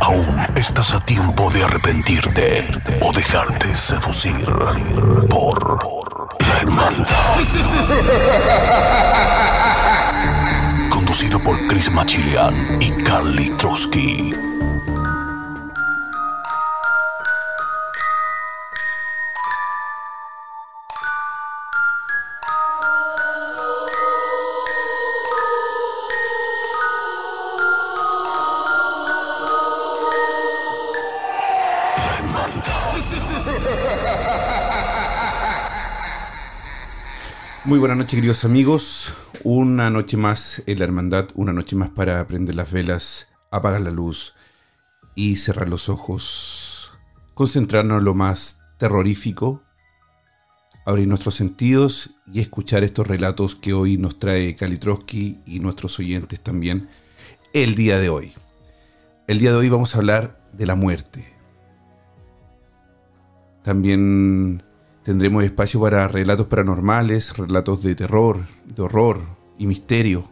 Aún estás a tiempo de arrepentirte o dejarte seducir por la hermandad. Conducido por Chris Machilian y Carly Trotsky. Muy buenas noches, queridos amigos. Una noche más en la hermandad, una noche más para prender las velas, apagar la luz y cerrar los ojos. Concentrarnos en lo más terrorífico, abrir nuestros sentidos y escuchar estos relatos que hoy nos trae Kalitrowski y nuestros oyentes también el día de hoy. El día de hoy vamos a hablar de la muerte. También tendremos espacio para relatos paranormales, relatos de terror, de horror y misterio.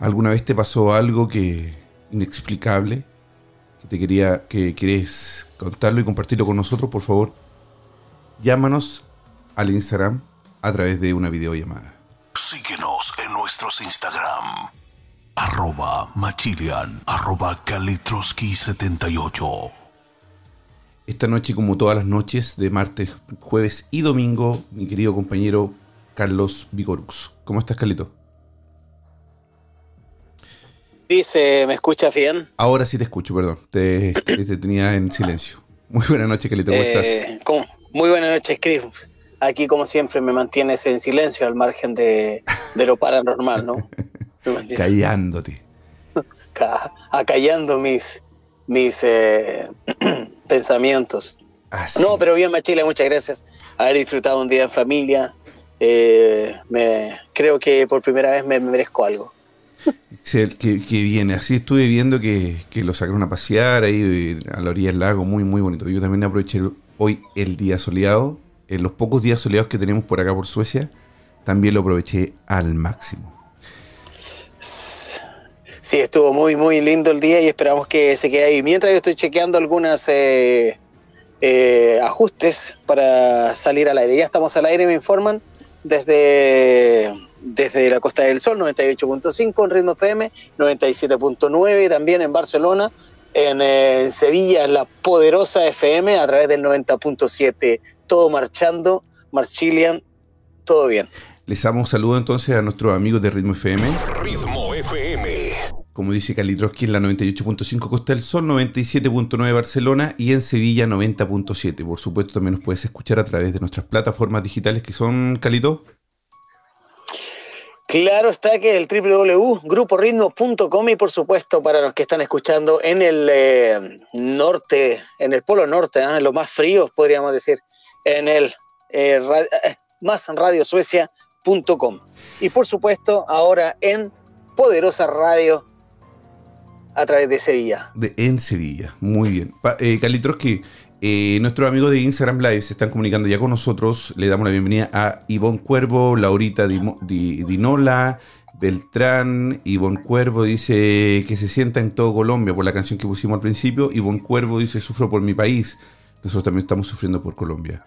¿Alguna vez te pasó algo que inexplicable? Que te quería que querés contarlo y compartirlo con nosotros, por favor. Llámanos al Instagram a través de una videollamada. Síguenos en nuestros Instagram. Arroba Machilian, arroba Kalitroski78. Esta noche, como todas las noches de martes, jueves y domingo, mi querido compañero Carlos Vigorux. ¿Cómo estás, Carlito? Dice, ¿me escuchas bien? Ahora sí te escucho, perdón. Te, te- te tenía en silencio. Muy buenas noches, Carlito. ¿Cómo estás? Eh, ¿cómo? Muy buenas noches, Chris. Aquí, como siempre, me mantienes en silencio al margen de, de lo paranormal, ¿no? Callándote. ca- acallando mis, mis eh, pensamientos. Así. No, pero bien, Machila, muchas gracias. Haber disfrutado un día en familia. Eh, me, creo que por primera vez me, me merezco algo. Sí, que, que viene. Así estuve viendo que, que lo sacaron a pasear ahí a la orilla del lago, muy, muy bonito. Yo también aproveché hoy el día soleado. En los pocos días soleados que tenemos por acá por Suecia, también lo aproveché al máximo. Sí, estuvo muy, muy lindo el día y esperamos que se quede ahí. Mientras yo estoy chequeando algunas eh, eh, ajustes para salir al aire. Ya estamos al aire, me informan, desde, desde la Costa del Sol, 98.5 en Ritmo FM, 97.9 también en Barcelona, en, eh, en Sevilla, en la poderosa FM a través del 90.7. Todo marchando, Marchilian, todo bien. Les damos saludo entonces a nuestros amigos de Ritmo FM. Ritmo FM. Como dice Kalitroski en la 98.5 Costa del Sol, 97.9 Barcelona y en Sevilla 90.7. Por supuesto, también nos puedes escuchar a través de nuestras plataformas digitales que son, Calito. Claro está que el www.gruporitmo.com y por supuesto para los que están escuchando en el eh, norte, en el polo norte, ¿ah? en los más fríos podríamos decir, en el eh, ra- eh, más radiosuecia.com y por supuesto ahora en Poderosa Radio a través de Sevilla. De, en Sevilla, muy bien. Pa- eh, Kalitroski, eh, nuestros amigos de Instagram Live se están comunicando ya con nosotros. Le damos la bienvenida a Ivonne Cuervo, Laurita Dinola, Beltrán. Ivonne Cuervo dice que se sienta en todo Colombia por la canción que pusimos al principio. Ivonne Cuervo dice: Sufro por mi país. Nosotros también estamos sufriendo por Colombia.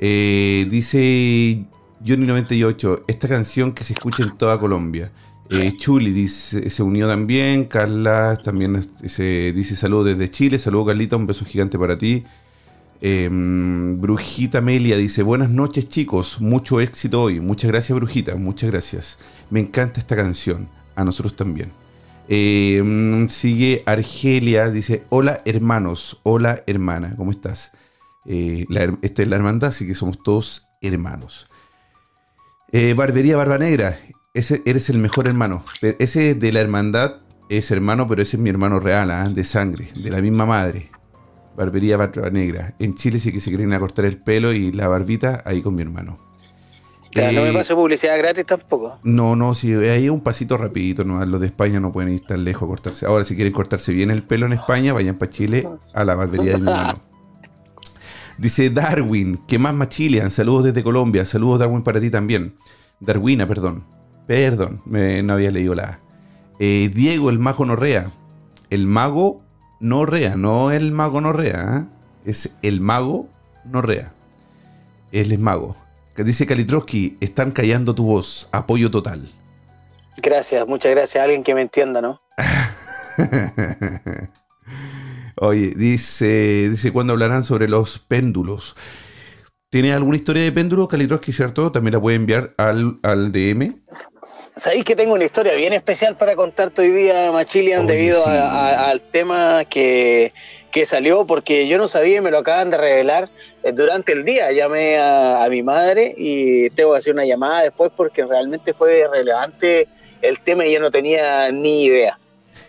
Eh, dice Johnny98, esta canción que se escucha en toda Colombia. Eh, Chuli dice, se unió también. Carla también se dice saludos desde Chile. Saludos, Carlita. Un beso gigante para ti. Eh, Brujita Melia dice: Buenas noches, chicos. Mucho éxito hoy. Muchas gracias, Brujita. Muchas gracias. Me encanta esta canción. A nosotros también. Eh, mm, sigue Argelia. Dice: Hola, hermanos. Hola, hermana. ¿Cómo estás? Eh, la esta es la hermandad, así que somos todos hermanos. Eh, Barbería Barba Negra. Ese, eres el mejor hermano. Pero Ese es de la hermandad es hermano, pero ese es mi hermano real, ¿ah? de sangre, de la misma madre. Barbería Barba Negra. En Chile sí que se quieren cortar el pelo y la barbita ahí con mi hermano. no me eh, paso publicidad gratis tampoco. No, no, sí, ahí un pasito rapidito, no, los de España no pueden ir tan lejos a cortarse. Ahora, si quieren cortarse bien el pelo en España, vayan para Chile a la barbería de mi hermano. Dice Darwin, ¿qué más Machilian? Saludos desde Colombia. Saludos Darwin para ti también. Darwina, perdón. Perdón, no había leído la eh, Diego, el mago Norrea. El mago Norrea, no el mago Norrea. ¿eh? Es el mago Norrea. Él es mago. Dice Kalitroski, están callando tu voz. Apoyo total. Gracias, muchas gracias. Alguien que me entienda, ¿no? Oye, dice, dice cuando hablarán sobre los péndulos. ¿Tiene alguna historia de péndulo, Kalitroski, cierto? También la puede enviar al, al DM. Sabéis que tengo una historia bien especial para contarte hoy día, Machilian, debido al tema que, salió, porque yo no sabía y me lo acaban de revelar eh, durante el día. Llamé a, mi madre y tengo que hacer una llamada después porque realmente fue relevante el tema y yo no tenía ni idea.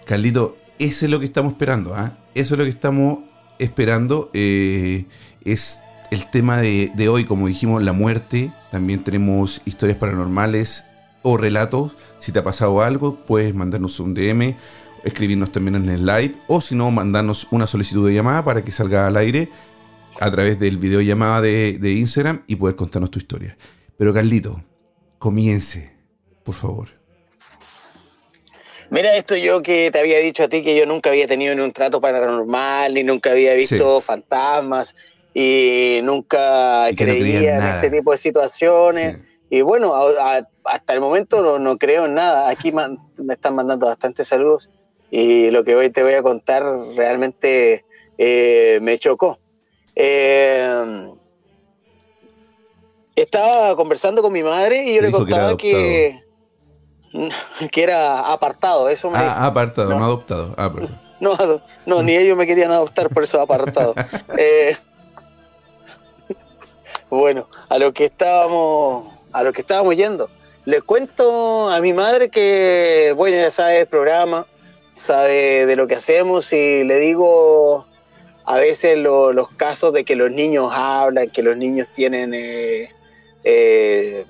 Carlito, eso es lo que estamos esperando, ¿ah? Eso es lo que estamos esperando. Eh, es el tema de, de hoy, como dijimos, la muerte. También tenemos historias paranormales o relatos. Si te ha pasado algo, puedes mandarnos un DM, escribirnos también en el live, o si no, mandarnos una solicitud de llamada para que salga al aire a través del video llamada de, de Instagram y poder contarnos tu historia. Pero Carlito, comience, por favor. Mira, esto yo que te había dicho a ti que yo nunca había tenido ni un trato paranormal, ni nunca había visto fantasmas, y nunca creía en este tipo de situaciones. Y bueno, hasta el momento no, creo en nada. Aquí me están mandando bastantes saludos y lo que hoy te voy a contar realmente eh, me chocó. Eh, estaba conversando con mi madre y yo le contaba que, que, era apartado. Eso ah, apartado, no, adoptado. Ah, no, no, ni ellos me querían adoptar, por eso apartado. eh, bueno, a lo que estábamos a lo que estábamos yendo. Le cuento a mi madre que, bueno, ya sabe el programa, sabe de lo que hacemos y le digo a veces los casos de que los niños hablan, que los niños tienen eh, eh,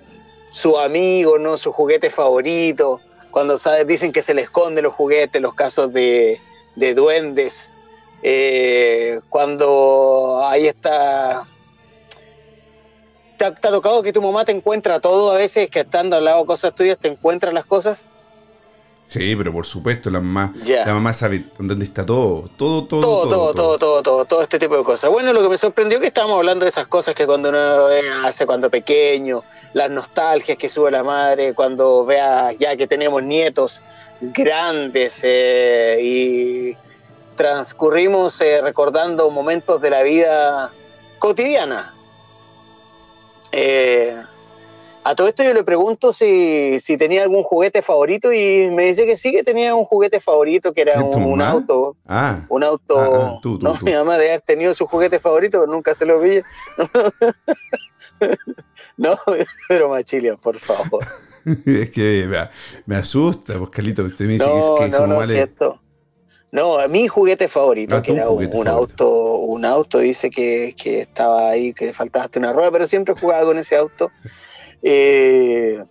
su amigo, ¿no? su juguete favorito, cuando dicen que se le esconden los juguetes, los casos de, duendes, eh, cuando ahí está ¿Te ha, tocado que tu mamá te encuentra todo a veces, que estando al lado de cosas tuyas, te encuentra las cosas? Sí, pero por supuesto, la mamá, la mamá sabe dónde está todo, todo, todo, todo, todo, todo, todo, todo, todo, este tipo de cosas. Bueno, lo que me sorprendió es que estábamos hablando de esas cosas que cuando uno hace cuando pequeño, las nostalgias que sube la madre, cuando vea ya que tenemos nietos grandes eh, y transcurrimos eh, recordando momentos de la vida cotidiana, eh, a todo esto yo le pregunto si, tenía algún juguete favorito y me dice que sí que tenía un juguete favorito que era un, auto. Ah. Un auto. Ah, ah, no, mi mamá debe haber tenido su juguete favorito, nunca se lo vi. no, pero Machilia, por favor. es que me, asusta, pues Carlito, usted me dice que, es que no, no, cierto. No, mi juguete favorito, ah, que era un, auto, un auto, dice que, estaba ahí, que le faltaba hasta una rueda, pero siempre jugaba con ese auto. Eh,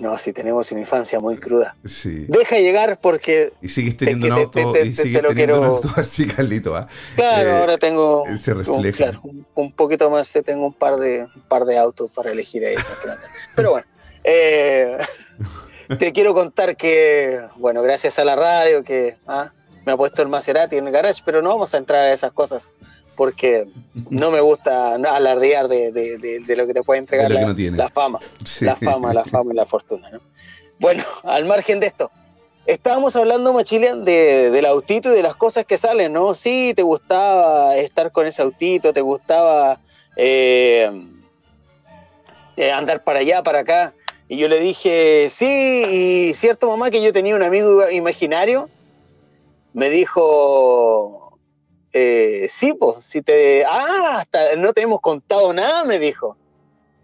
no, si tenemos una infancia muy cruda. Deja llegar porque. Y sigues teniendo un auto, y sigues teniendo un auto así, Carlito. ¿ah? Claro, eh, ahora tengo. Se. Un, poquito más, eh, tengo un par de, un par de autos para elegir ahí. pero bueno. te quiero contar que, bueno, gracias a la radio, que ¿ah? me ha puesto el Maserati en el garage, pero no vamos a entrar a esas cosas porque no me gusta alardear de, de, lo que te puede entregar la, fama, la fama, la fama y la fortuna. Bueno, al margen de esto, estábamos hablando, Machilian, de, del autito y de las cosas que salen, ¿no? Sí, te gustaba estar con ese autito, te gustaba eh, eh, andar para allá, para acá. Y yo le dije, sí, y cierto mamá que yo tenía un amigo imaginario me dijo, eh, sí, pues, si te... Ah, hasta no te hemos contado nada, me dijo.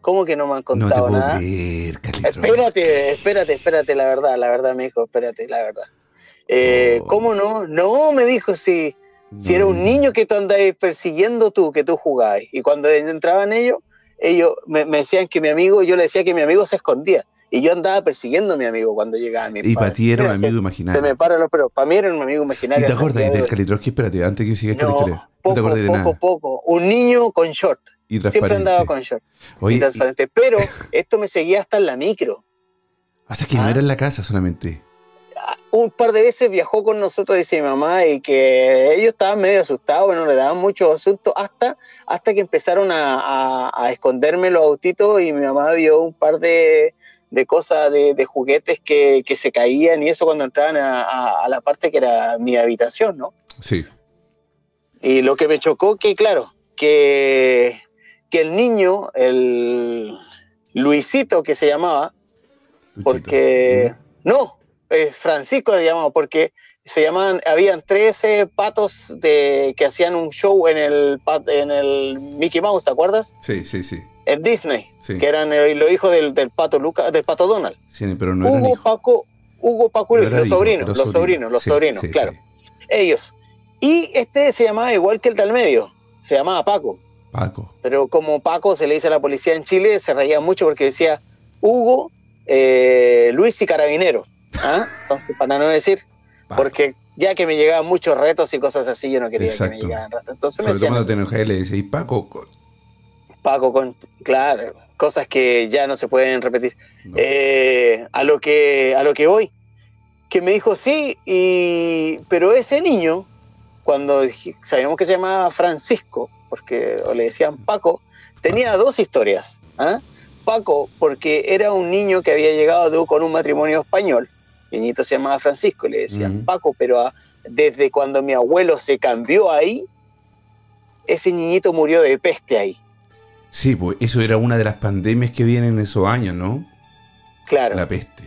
¿Cómo que no me han contado nada? espérate, espérate, espérate, la verdad, la verdad, me dijo, espérate, la verdad. Eh, Oh. ¿Cómo no? No, me dijo, si, si era un niño que tú andabas persiguiendo tú, que tú jugabas. Y cuando entraban ellos, ellos me, me decían que mi amigo, yo le decía que mi amigo se escondía. Y yo andaba persiguiendo a mi amigo cuando llegaba mi Y para ti era un amigo Se imaginario. me para los pero para mí era un amigo imaginario. ¿Y te de del. Calitroski? Espérate, antes que sigas con la No. No poco, te acuerdas de poco, nada. poco. Un niño con short. Y Siempre andaba con short. Oye, y transparente. Pero esto me seguía hasta en la micro. o sea que no ¿Ah? era en la casa solamente. Un par de veces viajó con nosotros, dice mi mamá, y que ellos estaban medio asustados, no le daban mucho asunto, hasta, hasta que empezaron a, a- a esconderme los autitos y mi mamá vio un par de, de cosas, de, de juguetes que, que se caían y eso cuando entraban a, a- a la parte que era mi habitación, ¿no? Sí. Y lo que me chocó que, claro, que, que el niño, el Luisito que se llamaba, Luchito. porque no, eh, Francisco le llamaba, porque se llamaban, habían 13 patos de que hacían un show en el en el Mickey Mouse, ¿te acuerdas? Sí, sí, sí. En Disney, Sí. que eran los hijos del, del pato Lucas, del pato Donald. Sí, pero no eran Hugo. Paco, Hugo, Paco, No los sobrinos, los sobrinos, los Sí, sobrinos, claro, ellos. Y este se llamaba igual que el del medio, se llamaba Paco. Paco. pero como Paco se le dice a la policía en Chile, se reía mucho porque decía Hugo, eh, Luis y Carabinero. ¿Ah? Entonces, para no decir, Paco. porque ya que me llegaban muchos retos y cosas así, yo no quería que me llegaran retos. Entonces me Sobre todo decían cuando te y le decís, Paco. Co- Paco, con, claro, cosas que ya no se pueden repetir. No. Eh, a lo que a lo que voy, que me dijo sí, y pero ese niño, cuando dij- sabíamos que se llamaba Francisco, porque o le decían Paco, tenía dos historias. ¿ah? Paco, porque era un niño que había llegado con un matrimonio español, el niñito se llamaba Francisco, le decían. Paco, pero a- desde cuando mi abuelo se cambió ahí, ese niñito murió de peste ahí. Sí, pues eso era una de las pandemias que vienen en esos años, ¿no? Claro. La peste.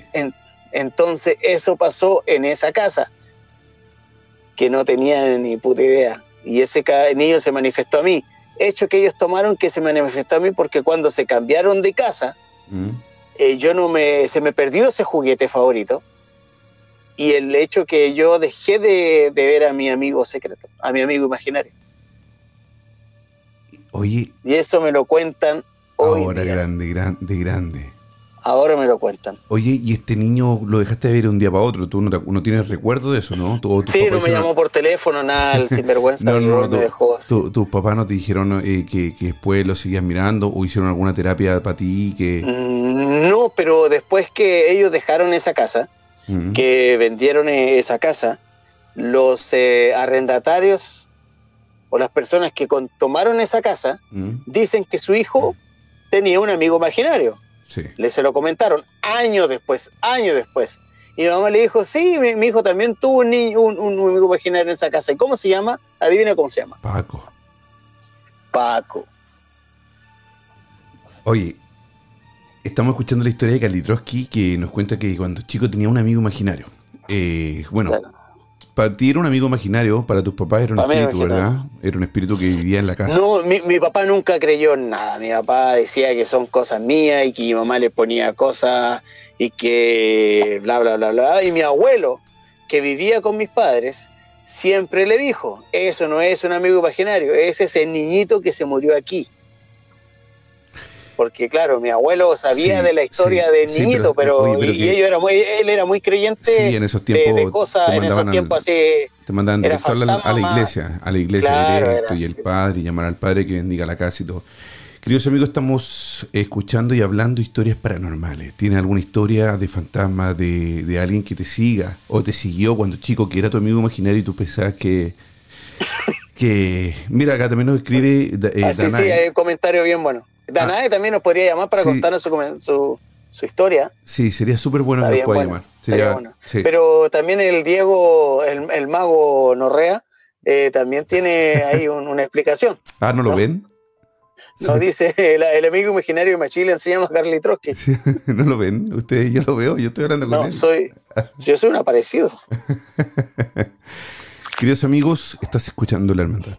Entonces eso pasó en esa casa, que no tenía ni puta idea. Y ese niño se manifestó a mí. Hecho que ellos tomaron que se manifestó a mí porque cuando se cambiaron de casa, ¿Mm? eh, yo no me, se me perdió ese juguete favorito. Y el hecho que yo dejé de, de ver a mi amigo secreto, a mi amigo imaginario. Oye, Y eso me lo cuentan hoy. ahora día. grande, grande, grande. Ahora me lo cuentan. Oye, y este niño lo dejaste de ver un día para otro. Tú no, te- no tienes recuerdo de eso, ¿no? Tú- Sí, no me llamó por teléfono, nada, el sinvergüenza No, no, me dejó tu- tus papás no te dijeron eh, que, que después lo seguías mirando o hicieron alguna terapia para ti que... Mm, No, pero después que ellos dejaron esa casa, Mm. que vendieron eh, esa casa, los eh, arrendatarios o las personas que con- tomaron esa casa Mm. dicen que su hijo tenía un amigo imaginario. Sí. Le se lo comentaron años después, años después. Y mi mamá le dijo, sí, mi, mi hijo también tuvo un, niño, un, un amigo imaginario en esa casa. ¿Y cómo se llama? Adivina cómo se llama. Paco. Paco. Oye, estamos escuchando la historia de Kalitrowski que nos cuenta que cuando chico tenía un amigo imaginario. Eh, bueno, Claro. Para ti era un amigo imaginario, para tus papás era un Para espíritu. ¿verdad? Era un espíritu que vivía en la casa. No, mi, mi papá nunca creyó en nada. Mi papá decía que son cosas mías y que mi mamá le ponía cosas y que bla, bla, bla, bla. Y mi abuelo, que vivía con mis padres, siempre le dijo, eso no es un amigo imaginario, ese es el niñito que se murió aquí. Porque claro, mi abuelo sabía Sí, de la historia sí, del sí, niñito, pero- pero, oye, pero y, ellos era muy, él era muy creyente Sí, en esos de, tiempos de cosas, en esos tiempos así, Te mandaban directo a la, a la iglesia, a la iglesia Claro, directo era, y el padre, y llamar al padre que bendiga la casa y todo. Queridos amigos, estamos escuchando y hablando historias paranormales. ¿Tienes alguna historia de fantasma, de, de alguien que te siga o te siguió cuando chico, que era tu amigo imaginario y tú pensabas que... que mira, acá también nos escribe eh, Ah, sí, hay un comentario bien bueno. Danae también nos podría llamar para Sí. contarnos su, su, su historia. Sí, sería súper bueno Está que nos pueda bueno, llamar. estaría Sería- bueno. sí. Pero también el Diego, el, el mago Norrea, eh, también tiene ahí un- una explicación. Ah, ¿no lo ¿no? ven? Nos Sí. dice el, el amigo imaginario de Machile se llama Carly Trotsky. Sí, ¿No lo ven? Ustedes, yo lo veo, yo estoy hablando con No, él. soy, yo soy un aparecido. Queridos amigos, estás escuchando La Hermandad.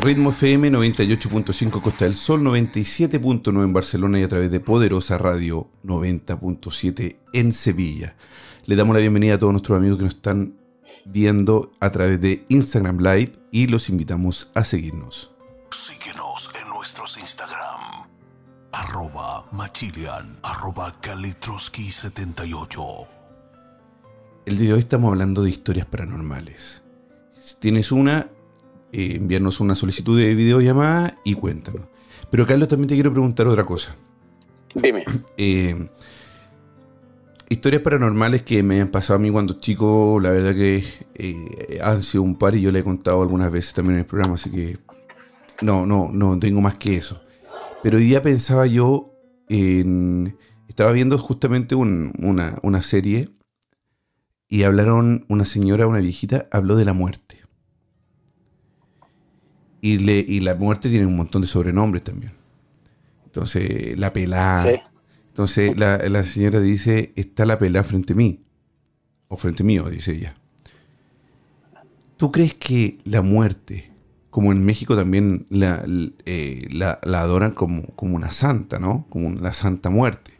Ritmo FM 98.5 Costa del Sol, 97.9 en Barcelona y a través de Poderosa Radio 90.7 en Sevilla. Le damos la bienvenida a todos nuestros amigos que nos están viendo a través de Instagram Live y los invitamos a seguirnos. Síguenos en. Arroba Machilian, arroba Kalitroski78. El día de hoy estamos hablando de historias paranormales. Si tienes una, eh, enviarnos una solicitud de videollamada y cuéntanos. Pero Carlos, también te quiero preguntar otra cosa. Dime. Eh, historias paranormales que me han pasado a mí cuando chico, la verdad que eh, han sido un par y yo le he contado algunas veces también en el programa, así que no, no, no tengo más que eso. Pero hoy día pensaba yo en... Estaba viendo justamente un- una, una serie y hablaron, una señora, una viejita, habló de la muerte. Y, le, y la muerte tiene un montón de sobrenombres también. Entonces, la pelada. Sí. Entonces, la, la señora dice, está la pelada frente a mí. O frente mío, dice ella. ¿Tú crees que la muerte, como en México también la, eh, la, la adoran como, como una santa, ¿no? Como la santa muerte.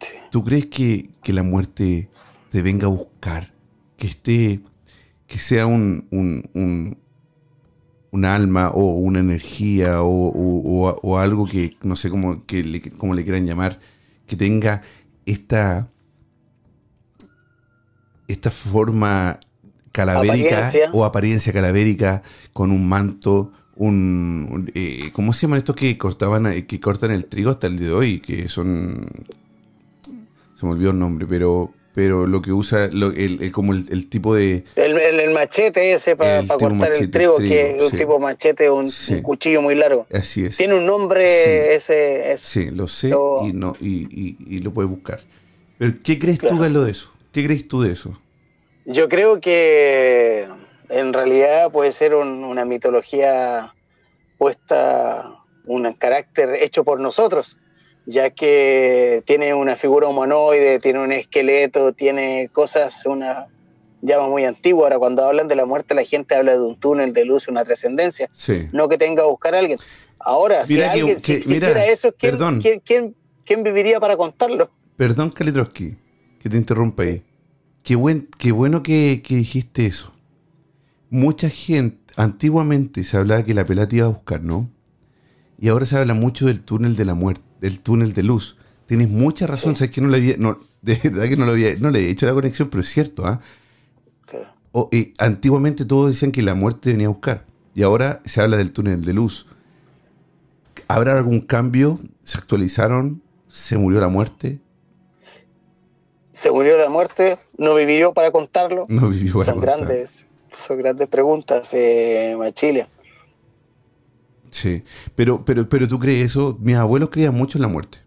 Sí. ¿Tú crees que, que la muerte te venga a buscar? Que esté, que sea un, un, un, un alma o una energía o, o- o- o algo que, no sé cómo, que le, cómo le quieran llamar, que tenga esta, esta forma calavérica Apariencia. o apariencia calavérica con un manto, un, un- eh, ¿cómo se llaman estos que cortaban, eh, que cortan el trigo hasta el día de hoy? Que son, se me olvidó el nombre, pero, pero lo que usa, lo- el, el- como el, el tipo de, El, el- machete ese para cortar machete, el trigo, que es un tipo machete, un, Sí. un cuchillo muy largo. así es. Tiene un nombre Sí. ese. es- Sí, lo sé Lo- y no y, y- y lo puedes buscar. Pero ¿qué crees tú. Galo, de eso? ¿Qué crees tú de eso? Yo creo que en realidad puede ser un- una mitología puesta, un carácter hecho por nosotros, ya que tiene una figura humanoide, tiene un esqueleto, tiene cosas, una llama muy antigua. Ahora, cuando hablan de la muerte, la gente habla de un túnel de luz, una trascendencia, Sí. no que tenga que buscar a alguien. Ahora, Mira si que- alguien que- si mira, eso, ¿quién, perdón. quién- quién- quién viviría para contarlo? Perdón, Kalitroski, que te interrumpa ahí. Qué, buen, qué bueno que, que dijiste eso. Mucha gente, antiguamente se hablaba que la pelada te iba a buscar, ¿no? Y ahora se habla mucho del túnel de la muerte, del túnel de luz. Tienes mucha razón, Sí. sabes que no le había, no, de verdad que no lo había, no le he hecho la conexión, pero es cierto, ¿ah? O, eh, antiguamente todos decían que la muerte venía a buscar. Y ahora se habla del túnel de luz. ¿Habrá algún cambio? ¿Se actualizaron? ¿Se murió la muerte? ¿Se murió la muerte? ¿No vivió para contarlo? No vivió para son contar. grandes, son grandes preguntas, eh, Machilia. Sí. Pero, pero, pero tú crees eso. Mis abuelos creían mucho en la muerte.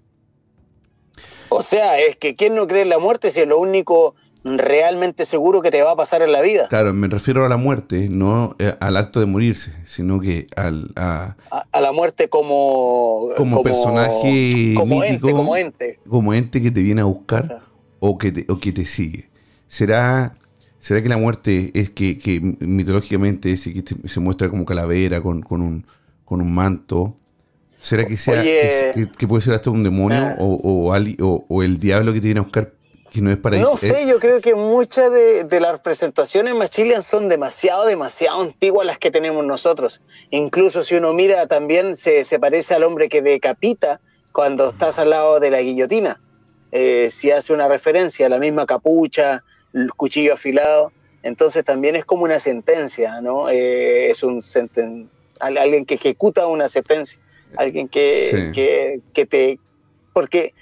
O sea, es que ¿quién no cree en la muerte si es lo único realmente seguro que te va a pasar en la vida? Claro, me refiero a la muerte, no eh, al acto de morirse, sino que al, a, A, a la muerte como... como, personaje como mítico, ente, como ente. como ente que te viene a buscar. O que te, o que te sigue. ¿Será, será que la muerte es que, que mitológicamente es que se muestra como calavera con, con un, con un manto? ¿Será que, sea, Oye. que, puede ser hasta un demonio Ah. o, o, ali- o- o el diablo que te viene a buscar que no es para No eh, sé, yo creo que muchas de, de las representaciones machilian son demasiado, demasiado antiguas las que tenemos nosotros. Incluso si uno mira también se, se parece al hombre que decapita cuando estás al lado de la guillotina. Eh, si hace una referencia a la misma capucha, el cuchillo afilado, entonces también es como una sentencia, ¿no? Eh, es un senten- al- alguien que ejecuta una sentencia, alguien que, Sí. que, que te... Porque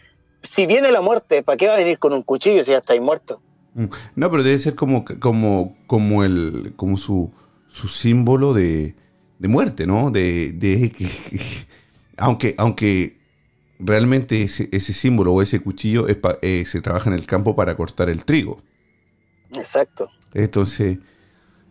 si viene la muerte, ¿para qué va a venir con un cuchillo si ya estáis muerto? Mm. No, pero debe ser como, como, como el, como su, su símbolo de, de muerte, ¿no? De, de que- aunque, aunque realmente ese, ese símbolo o ese cuchillo es pa- eh, se trabaja en el campo para cortar el trigo. Exacto. Entonces,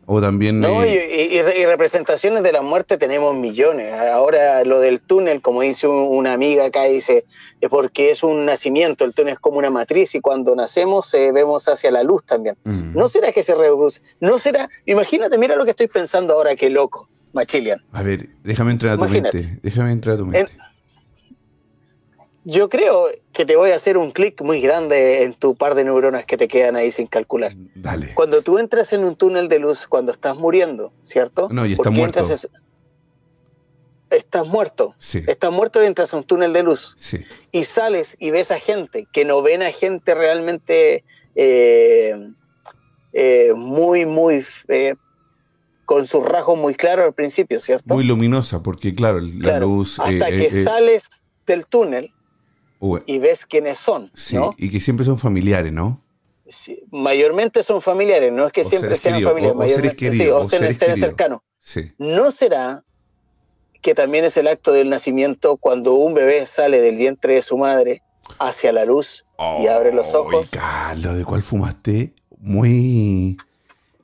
o también No, y, eh, y- y re- y representaciones de la muerte tenemos millones. Ahora lo del túnel, como dice un- una amiga acá, dice, es porque es un nacimiento, el túnel es como una matriz y cuando nacemos eh, vemos hacia la luz también. mm, ¿No será que se reproduce? ¿No será? Imagínate, mira lo que estoy pensando ahora, qué loco. Machilian. A ver, déjame entrar a tu Imagínate. mente. Déjame entrar a tu mente. Yo creo que te voy a hacer un clic muy grande en tu par de neuronas que te quedan ahí sin calcular. Dale. Cuando tú entras en un túnel de luz, cuando estás muriendo, ¿cierto? No, y está ¿Por qué muerto. entras en- Estás muerto. Sí. Estás muerto y entras a un túnel de luz. Sí. y sales y ves a gente que no ven a gente realmente eh, eh, muy, muy eh, con sus rasgos muy claros al principio, ¿cierto? Muy luminosa, porque claro, la Claro, luz. Hasta eh, que eh, eh, sales del túnel y ves quiénes son, sí, ¿no? y que siempre son familiares, ¿no? Sí, mayormente son familiares, no es que O siempre sean queridos, familiares, o- o seres mayormente, sí, queridos, o seres, queridos. cercanos. Sí. ¿No será que también es el acto del nacimiento cuando un bebé sale del vientre de su madre hacia la luz y abre los ojos? Carlos, ¿de cuál fumaste? Muy,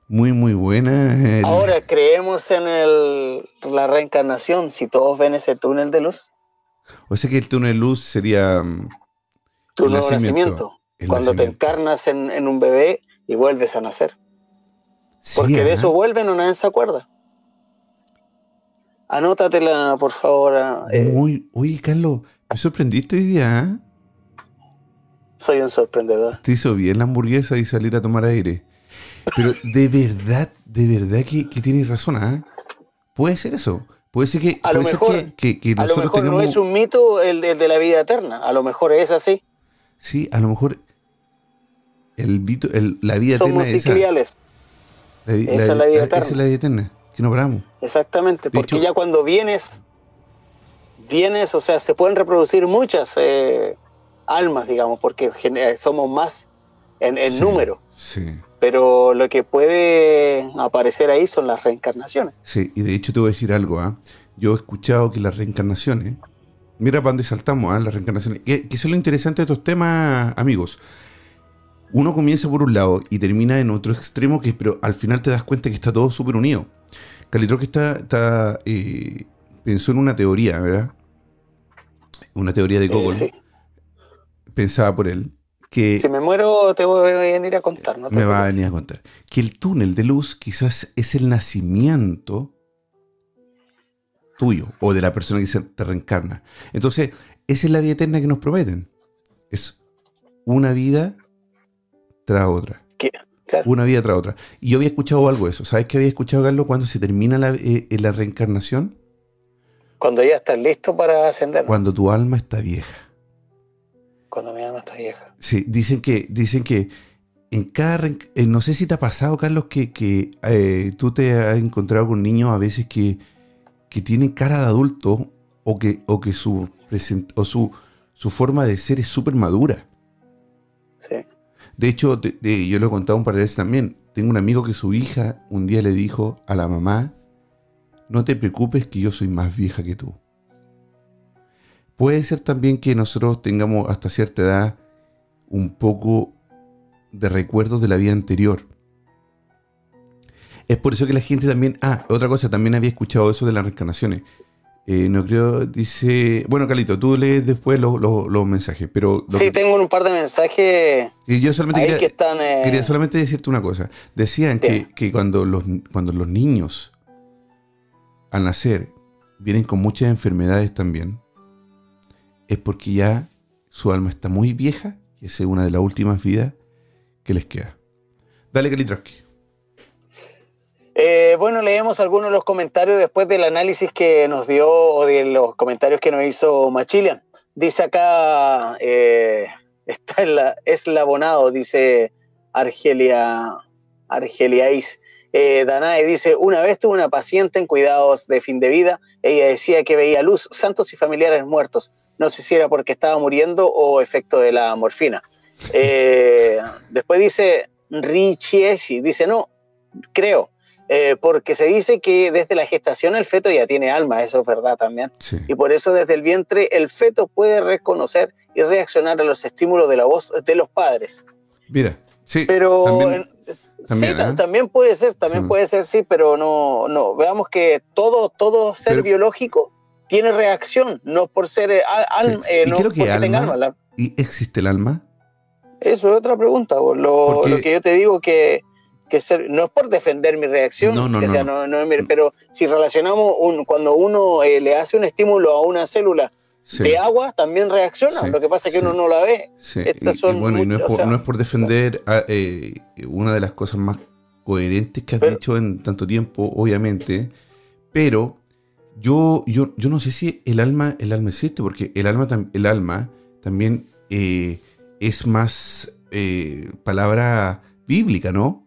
muy, muy buena. el- Ahora creemos en el, la reencarnación si todos ven ese túnel de luz, O sea que el túnel de luz sería. mm, tu nuevo nacimiento, cuando nacimiento. te encarnas en, en un bebé y vuelves a nacer. sí, Porque de eso vuelven o nadie se acuerda. Anótatela, por favor. eh, Muy. Oye, Carlos, me sorprendiste hoy día, ¿ah? soy un sorprendedor. Te hizo bien la hamburguesa y salir a tomar aire. Pero de verdad, de verdad que, que tienes razón, ¿ah? Puede ser eso. Puede ser que, A lo ser mejor- que, que- que A lo mejor tengamos. no es un mito el, de- el de la vida eterna, a lo mejor es así. Sí, a lo mejor el, vito- el- la vida Son eterna es esa. La, vi- esa es la vida ah, eterna. Esa es la vida eterna, que no paramos. exactamente. Porque hecho- ya cuando vienes, vienes, o sea, se pueden reproducir muchas eh, almas, digamos, porque somos más en, en Sí, número. Sí, Pero lo que puede aparecer ahí son las reencarnaciones. sí. Y de hecho te voy a decir algo, ¿ah? Yo he escuchado que las reencarnaciones. Mira para dónde saltamos, ¿ah? Las reencarnaciones. Que, que eso es lo interesante de estos temas, amigos. Uno comienza por un lado y termina en otro extremo, que, pero al final te das cuenta que está todo súper unido. Calitro que está, está eh, pensó en una teoría, ¿verdad? Una teoría de Eh, Gogol, sí. pensada por él, que Si me muero, te voy a venir a contar. ¿no? te me va a venir a contar. Que el túnel de luz quizás es el nacimiento tuyo o de la persona que se te reencarna. Entonces, esa es la vida eterna que nos prometen. Es una vida tras otra. Que- claro. Una vida tras otra. Y yo había escuchado algo de eso. ¿Sabes qué había escuchado, Carlos? Cuando se termina la, eh, eh, la reencarnación, Cuando ya estás listo para ascender. cuando tu alma está vieja. Cuando mi alma está vieja. Sí, dicen que, dicen que en cada eh, no sé si te ha pasado, Carlos, que, que, eh, tú te has encontrado con niños a veces que, que tienen cara de adulto o que, o que su, present- o su, su forma de ser es súper madura. Sí. De hecho, yo lo he contado un par de veces también. Tengo un amigo que su hija un día le dijo a la mamá, no te preocupes que yo soy más vieja que tú. Puede ser también que nosotros tengamos hasta cierta edad un poco de recuerdos de la vida anterior. Es por eso que la gente también... Ah, otra cosa, también había escuchado eso de las reencarnaciones. Eh, no creo, dice... Bueno, Carlito, tú lees después los, los- los mensajes, pero... lo Sí, que- tengo un par de mensajes y yo solamente quería, que están. eh, quería solamente decirte una cosa. Decían que, que cuando, los, cuando los niños al nacer vienen con muchas enfermedades también, es porque ya su alma está muy vieja y es una de las últimas vidas que les queda. Dale, Kalitroski. eh, bueno, leemos algunos de los comentarios después del análisis que nos dio o de los comentarios que nos hizo Machilian. Dice acá, eh, está en la, eslabonado, dice Argelia, Argeliais. Eh, Danae dice, una vez tuve una paciente en cuidados de fin de vida, ella decía que veía luz, santos y familiares muertos. No sé si era porque estaba muriendo o efecto de la morfina. Eh, después dice Richiesi, dice, no, creo, eh, porque se dice que desde la gestación el feto ya tiene alma, eso es verdad también. Sí. Y por eso desde el vientre el feto puede reconocer y reaccionar a los estímulos de la voz de los padres. Mira, sí. Pero también- en- s- también, sí, ta- ¿eh? también puede ser, también Sí. puede ser, sí, pero no, no. Veamos que todo, todo ser Pero- biológico tiene reacción, no por ser eh, al- al- Sí. eh, no creo que porque tenga alma- alma. La- ¿Y existe el alma? Eso es otra pregunta. Lo, Porque- lo que yo te digo que que ser, no es por defender mi reacción, No, no, no, sea, no. no- no es mi- pero si relacionamos un, cuando uno eh, le hace un estímulo a una célula Sí. de agua, también reacciona. Sí, Lo que pasa es que uno no la ve. Sí, Estas y- y son bueno, y no es, por, o sea, no es por defender a, eh, una de las cosas más coherentes que has Pero- dicho en tanto tiempo, obviamente, pero yo, yo, yo no sé si el alma, el alma existe, porque el alma, el alma también eh, es más eh, palabra bíblica, ¿no?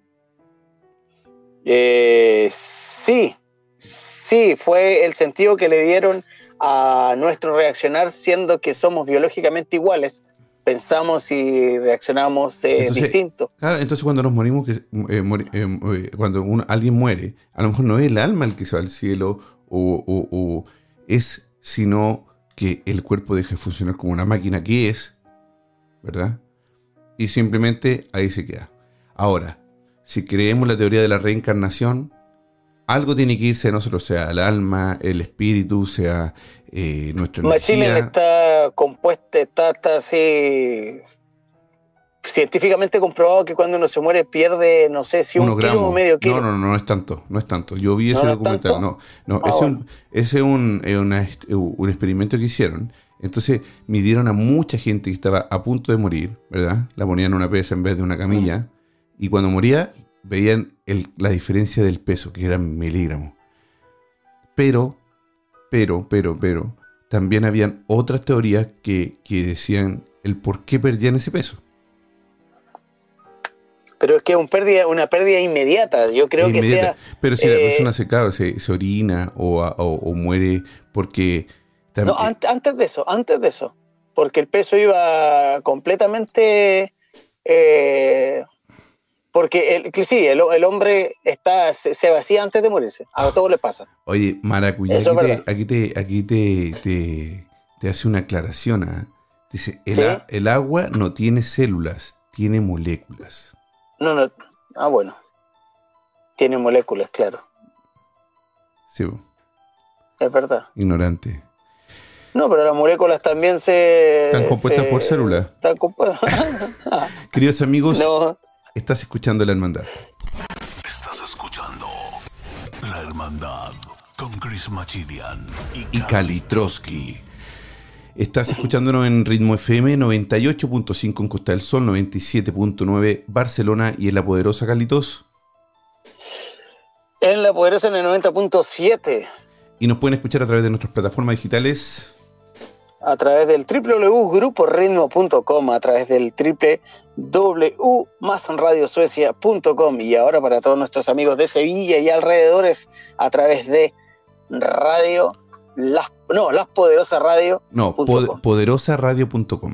Eh, sí, sí, fue el sentido que le dieron a nuestro reaccionar, siendo que somos biológicamente iguales. Pensamos y reaccionamos eh, Entonces, distinto. Claro, entonces cuando nos morimos, que, eh, mori- cuando un- alguien muere, a lo mejor no es el alma el que se va al cielo o, o- o es, sino que el cuerpo deja de funcionar como una máquina que es, ¿verdad? Y simplemente ahí se queda. Ahora, si creemos la teoría de la reencarnación, algo tiene que irse de nosotros, sea el alma, el espíritu, sea eh, nuestra energía. está compuesta, está, está así científicamente comprobado que cuando uno se muere pierde, no sé si un unos kilo o medio kilo. No, no, no, no es tanto, no es tanto. Yo vi ¿No ese es documental, no, no, Ah, ese, bueno. un, es un, una est- un experimento que hicieron. Entonces midieron a mucha gente que estaba a punto de morir, ¿verdad? La ponían en una pesa en vez de una camilla. Y cuando moría, veían el- la diferencia del peso, que eran miligramos. Pero, pero, pero, pero, también habían otras teorías que, que decían el por qué perdían ese peso. Pero es que es un pérdida, una pérdida inmediata. Yo creo que Inmediata. sea. Pero si la eh, persona se, claro, se, se orina o, o- o muere porque... No, an- antes de eso, antes de eso. Porque el peso iba completamente. eh, porque el, que sí, el, el hombre está, se, se vacía antes de morirse. A todos les pasa. Oye, Maracuyá, aquí, te, aquí, te, aquí te, te- te hace una aclaración. ¿ah? Dice, el, Sí. a- el agua no tiene células, tiene moléculas. No, no. Ah, bueno. Tiene moléculas, claro. Sí, Es verdad. ignorante. No, pero las moléculas también se. Están compuestas se- por células. Están compuestas. Queridos amigos, no, estás escuchando La Hermandad. Estás escuchando La Hermandad con Chris Machilian y Kalitroski. Estás escuchándonos en Ritmo FM 98.5 en Costa del Sol, 97.9 Barcelona y en la poderosa Calitos. en la poderosa en el 90.7 Y nos pueden escuchar a través de nuestras plataformas digitales. a través del www.gruporitmo.com, a través del www.masradiosuecia.com y ahora para todos nuestros amigos de Sevilla y alrededores a través de radio las no las poderosas radio No, pod- poderosaradio.com.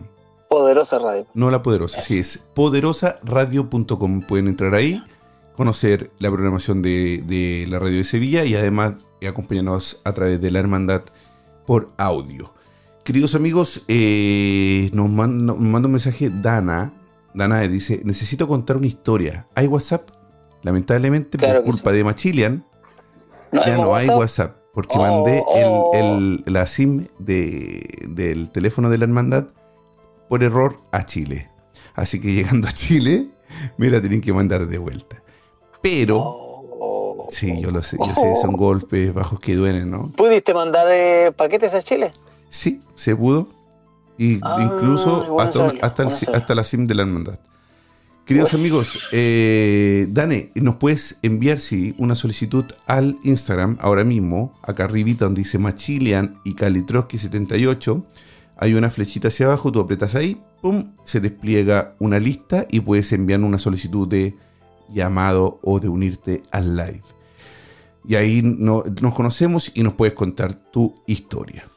poderosa radio No la poderosa, sí, es poderosaradio.com. Pueden entrar ahí, conocer la programación de, de la radio de Sevilla y además acompañarnos a través de la hermandad por audio. Queridos amigos, eh, nos, man- nos manda un mensaje Dana. Dana dice, necesito contar una historia. ¿Hay WhatsApp? Lamentablemente, Claro por culpa de Machilian, ¿No ya no hay WhatsApp? Porque Oh, mandé oh. el, el- la SIM de- del teléfono de la hermandad por error a Chile. Así que llegando a Chile, me la tienen que mandar de vuelta. Pero, Oh. sí, yo lo sé, yo sé, son golpes bajos que duelen, ¿no? ¿Pudiste mandar eh, paquetes a Chile? Sí, se pudo. Y Ah, incluso hasta, el- hasta la SIM de la hermandad. Queridos amigos, eh, Dane, nos puedes enviar sí, una solicitud al Instagram ahora mismo, acá arribita donde dice Machilian y Kalitroski78. Hay una flechita hacia abajo, tú apretas ahí, pum, se despliega una lista y puedes enviar una solicitud de llamado o de unirte al live. Y ahí no- nos conocemos y nos puedes contar tu historia.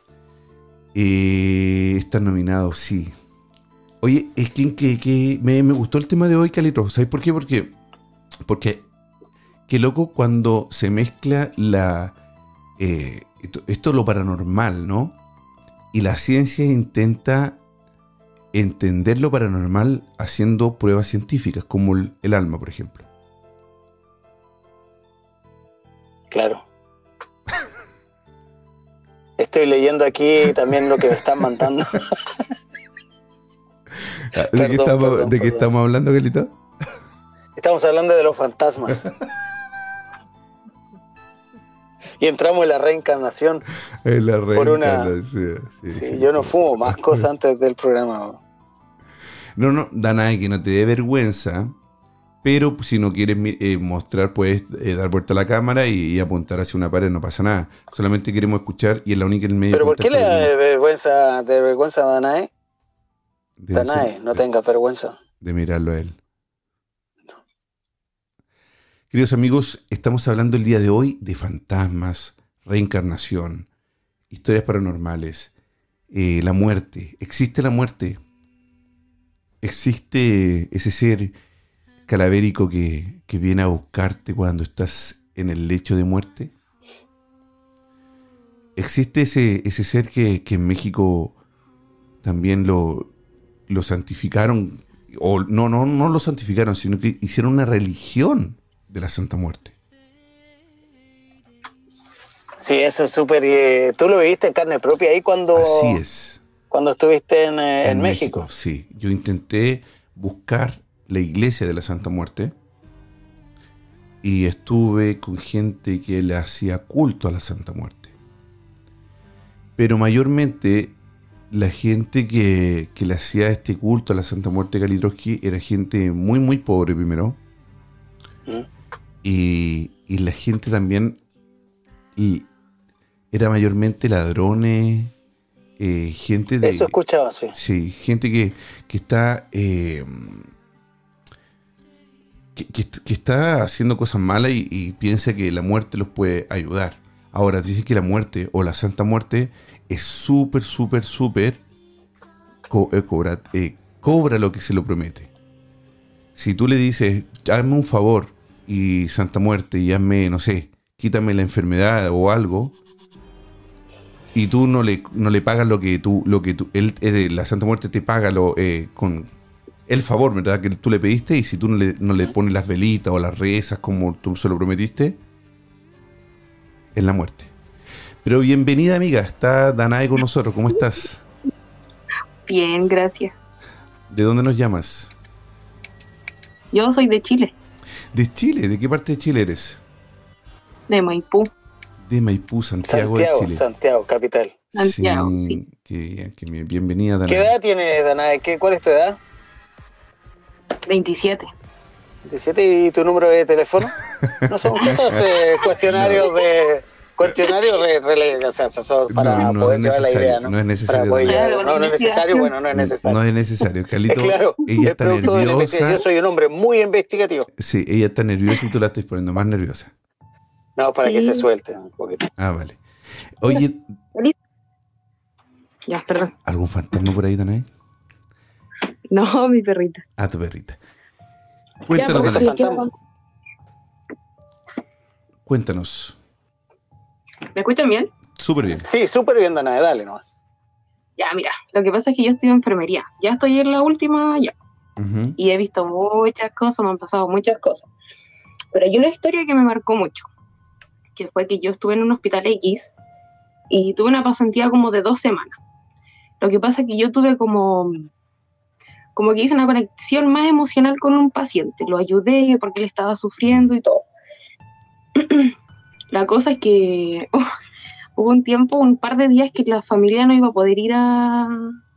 Eh, estás nominado, sí. Oye, es que, que, que me, me gustó el tema de hoy, Calito. ¿Sabes por qué? Porque, porque qué loco cuando se mezcla la eh, esto, esto lo paranormal, ¿no? Y la ciencia intenta entender lo paranormal haciendo pruebas científicas, como el, el alma, por ejemplo. Claro. Estoy leyendo aquí también lo que me están mandando. ¿De, qué, estamos, perdón, de qué perdón. estamos hablando, Calito? Estamos hablando de los fantasmas. y entramos en la reencarnación. En la Por una- reencarnación, sí, Sí, sí. yo no fumo más cosas antes del programa. No, no, Danae, que no te dé vergüenza, pero si no quieres eh, mostrar, puedes eh, dar vuelta a la cámara y, y apuntar hacia una pared, no pasa nada. Solamente queremos escuchar y es la única en el medio ¿Pero por qué le da vergüenza, de vergüenza a Danae? De- Danae, no tengas vergüenza. de mirarlo a él. Queridos amigos, estamos hablando el día de hoy de fantasmas, reencarnación, historias paranormales, eh, la muerte. ¿Existe la muerte? ¿Existe ese ser calavérico que, que viene a buscarte cuando estás en el lecho de muerte? ¿Existe ese, ese ser que, que en México también lo, lo santificaron? O no, no, no lo santificaron, sino que hicieron una religión de la Santa Muerte. Sí, eso es súper... eh, Tú lo viviste en carne propia ahí cuando, Así es. cuando estuviste en, eh, en México. Sí, yo intenté buscar la iglesia de la Santa Muerte y estuve con gente que le hacía culto a la Santa Muerte. Pero mayormente la gente que, que le hacía este culto a la Santa Muerte de Kalitroski era gente muy, muy pobre primero. ¿Mm? Y, y la gente también y era mayormente ladrones, eh, gente de... Eso escuchaba, sí. Sí, gente que, que está. eh, que está haciendo cosas malas y, y piensa que la muerte los puede ayudar. Ahora, dicen que la muerte o la Santa Muerte es súper, súper, súper. eh, cobra, eh, cobra lo que se lo promete. Si tú le dices, hazme un favor y Santa Muerte y hazme, no sé, quítame la enfermedad o algo, y tú no le, no le pagas lo que tú, lo que tú, él, eh, la Santa Muerte te paga lo, con el favor, ¿verdad? Que tú le pediste, y si tú no le, no le pones las velitas o las rezas como tú se lo prometiste, es la muerte. Pero bienvenida, amiga, está Danae con nosotros, ¿cómo estás? Bien, gracias. ¿De dónde nos llamas? Yo soy de Chile, De Chile, ¿de qué parte de Chile eres? de Maipú, De Maipú, Santiago, Santiago, de Chile. Santiago, capital. Santiago, sí. Qué bien, qué bien. bienvenida, ¿Qué Danae. edad tienes, Danae? ¿Qué, ¿Cuál es tu edad? 27. 17 y tu número de teléfono. No son cosas, eh, cuestionarios de cuestionarios re- rele- o sea, para No, no poder llevar la idea, ¿no? no es necesario, llevar- no, no es necesario, bueno, no es necesario. No es necesario, Carlito. claro, ella es está producto de la investigación. nerviosa. Yo soy un hombre muy investigativo. Sí, ella está nerviosa y tú la estás poniendo más nerviosa. No, para que Sí. se suelte un poquito. Ah, vale. Oye, Ya, perdón. ¿algún fantasma por ahí, Danae? No, mi perrita. Ah, tu perrita. Cuéntanos, Ya, Danae. pues, Danae. ¿qué fantasma. Cuéntanos. ¿Me escuchan bien? Súper bien. Sí, súper bien, Danae, dale nomás. Ya, mira, lo que pasa es que yo estoy en enfermería. Ya estoy en la última, ya. Y he visto muchas cosas, me han pasado muchas cosas. Pero hay una historia que me marcó mucho. Que fue que yo estuve en un hospital X y tuve una pasantía como de dos semanas. Lo que pasa es que yo tuve como, como que hice una conexión más emocional con un paciente. Lo ayudé porque él estaba sufriendo y todo. La cosa es que oh, hubo un tiempo, un par de días que la familia no iba a poder ir a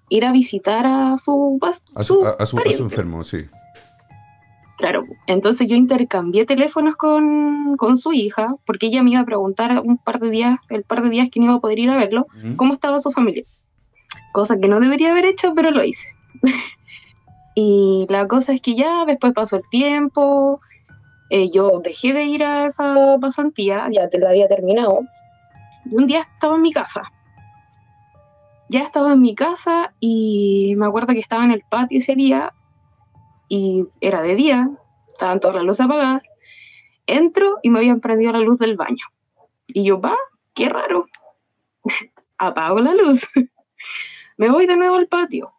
ir a visitar a su, A su, a, a su, a su pariente. enfermo, sí. Claro, entonces yo intercambié teléfonos con, con su hija, porque ella me iba a preguntar un par de días, el par de días que no iba a poder ir a verlo, cómo estaba su familia. Cosa que no debería haber hecho, pero lo hice. y la cosa es que ya después pasó el tiempo, eh, yo dejé de ir a esa pasantía, ya la había terminado, y un día estaba en mi casa. Ya estaba en mi casa y me acuerdo que estaba en el patio ese día y era de día, estaban todas las luces apagadas. Entro y me habían prendido la luz del baño. Y yo, va, qué raro. Apago la luz. me voy de nuevo al patio.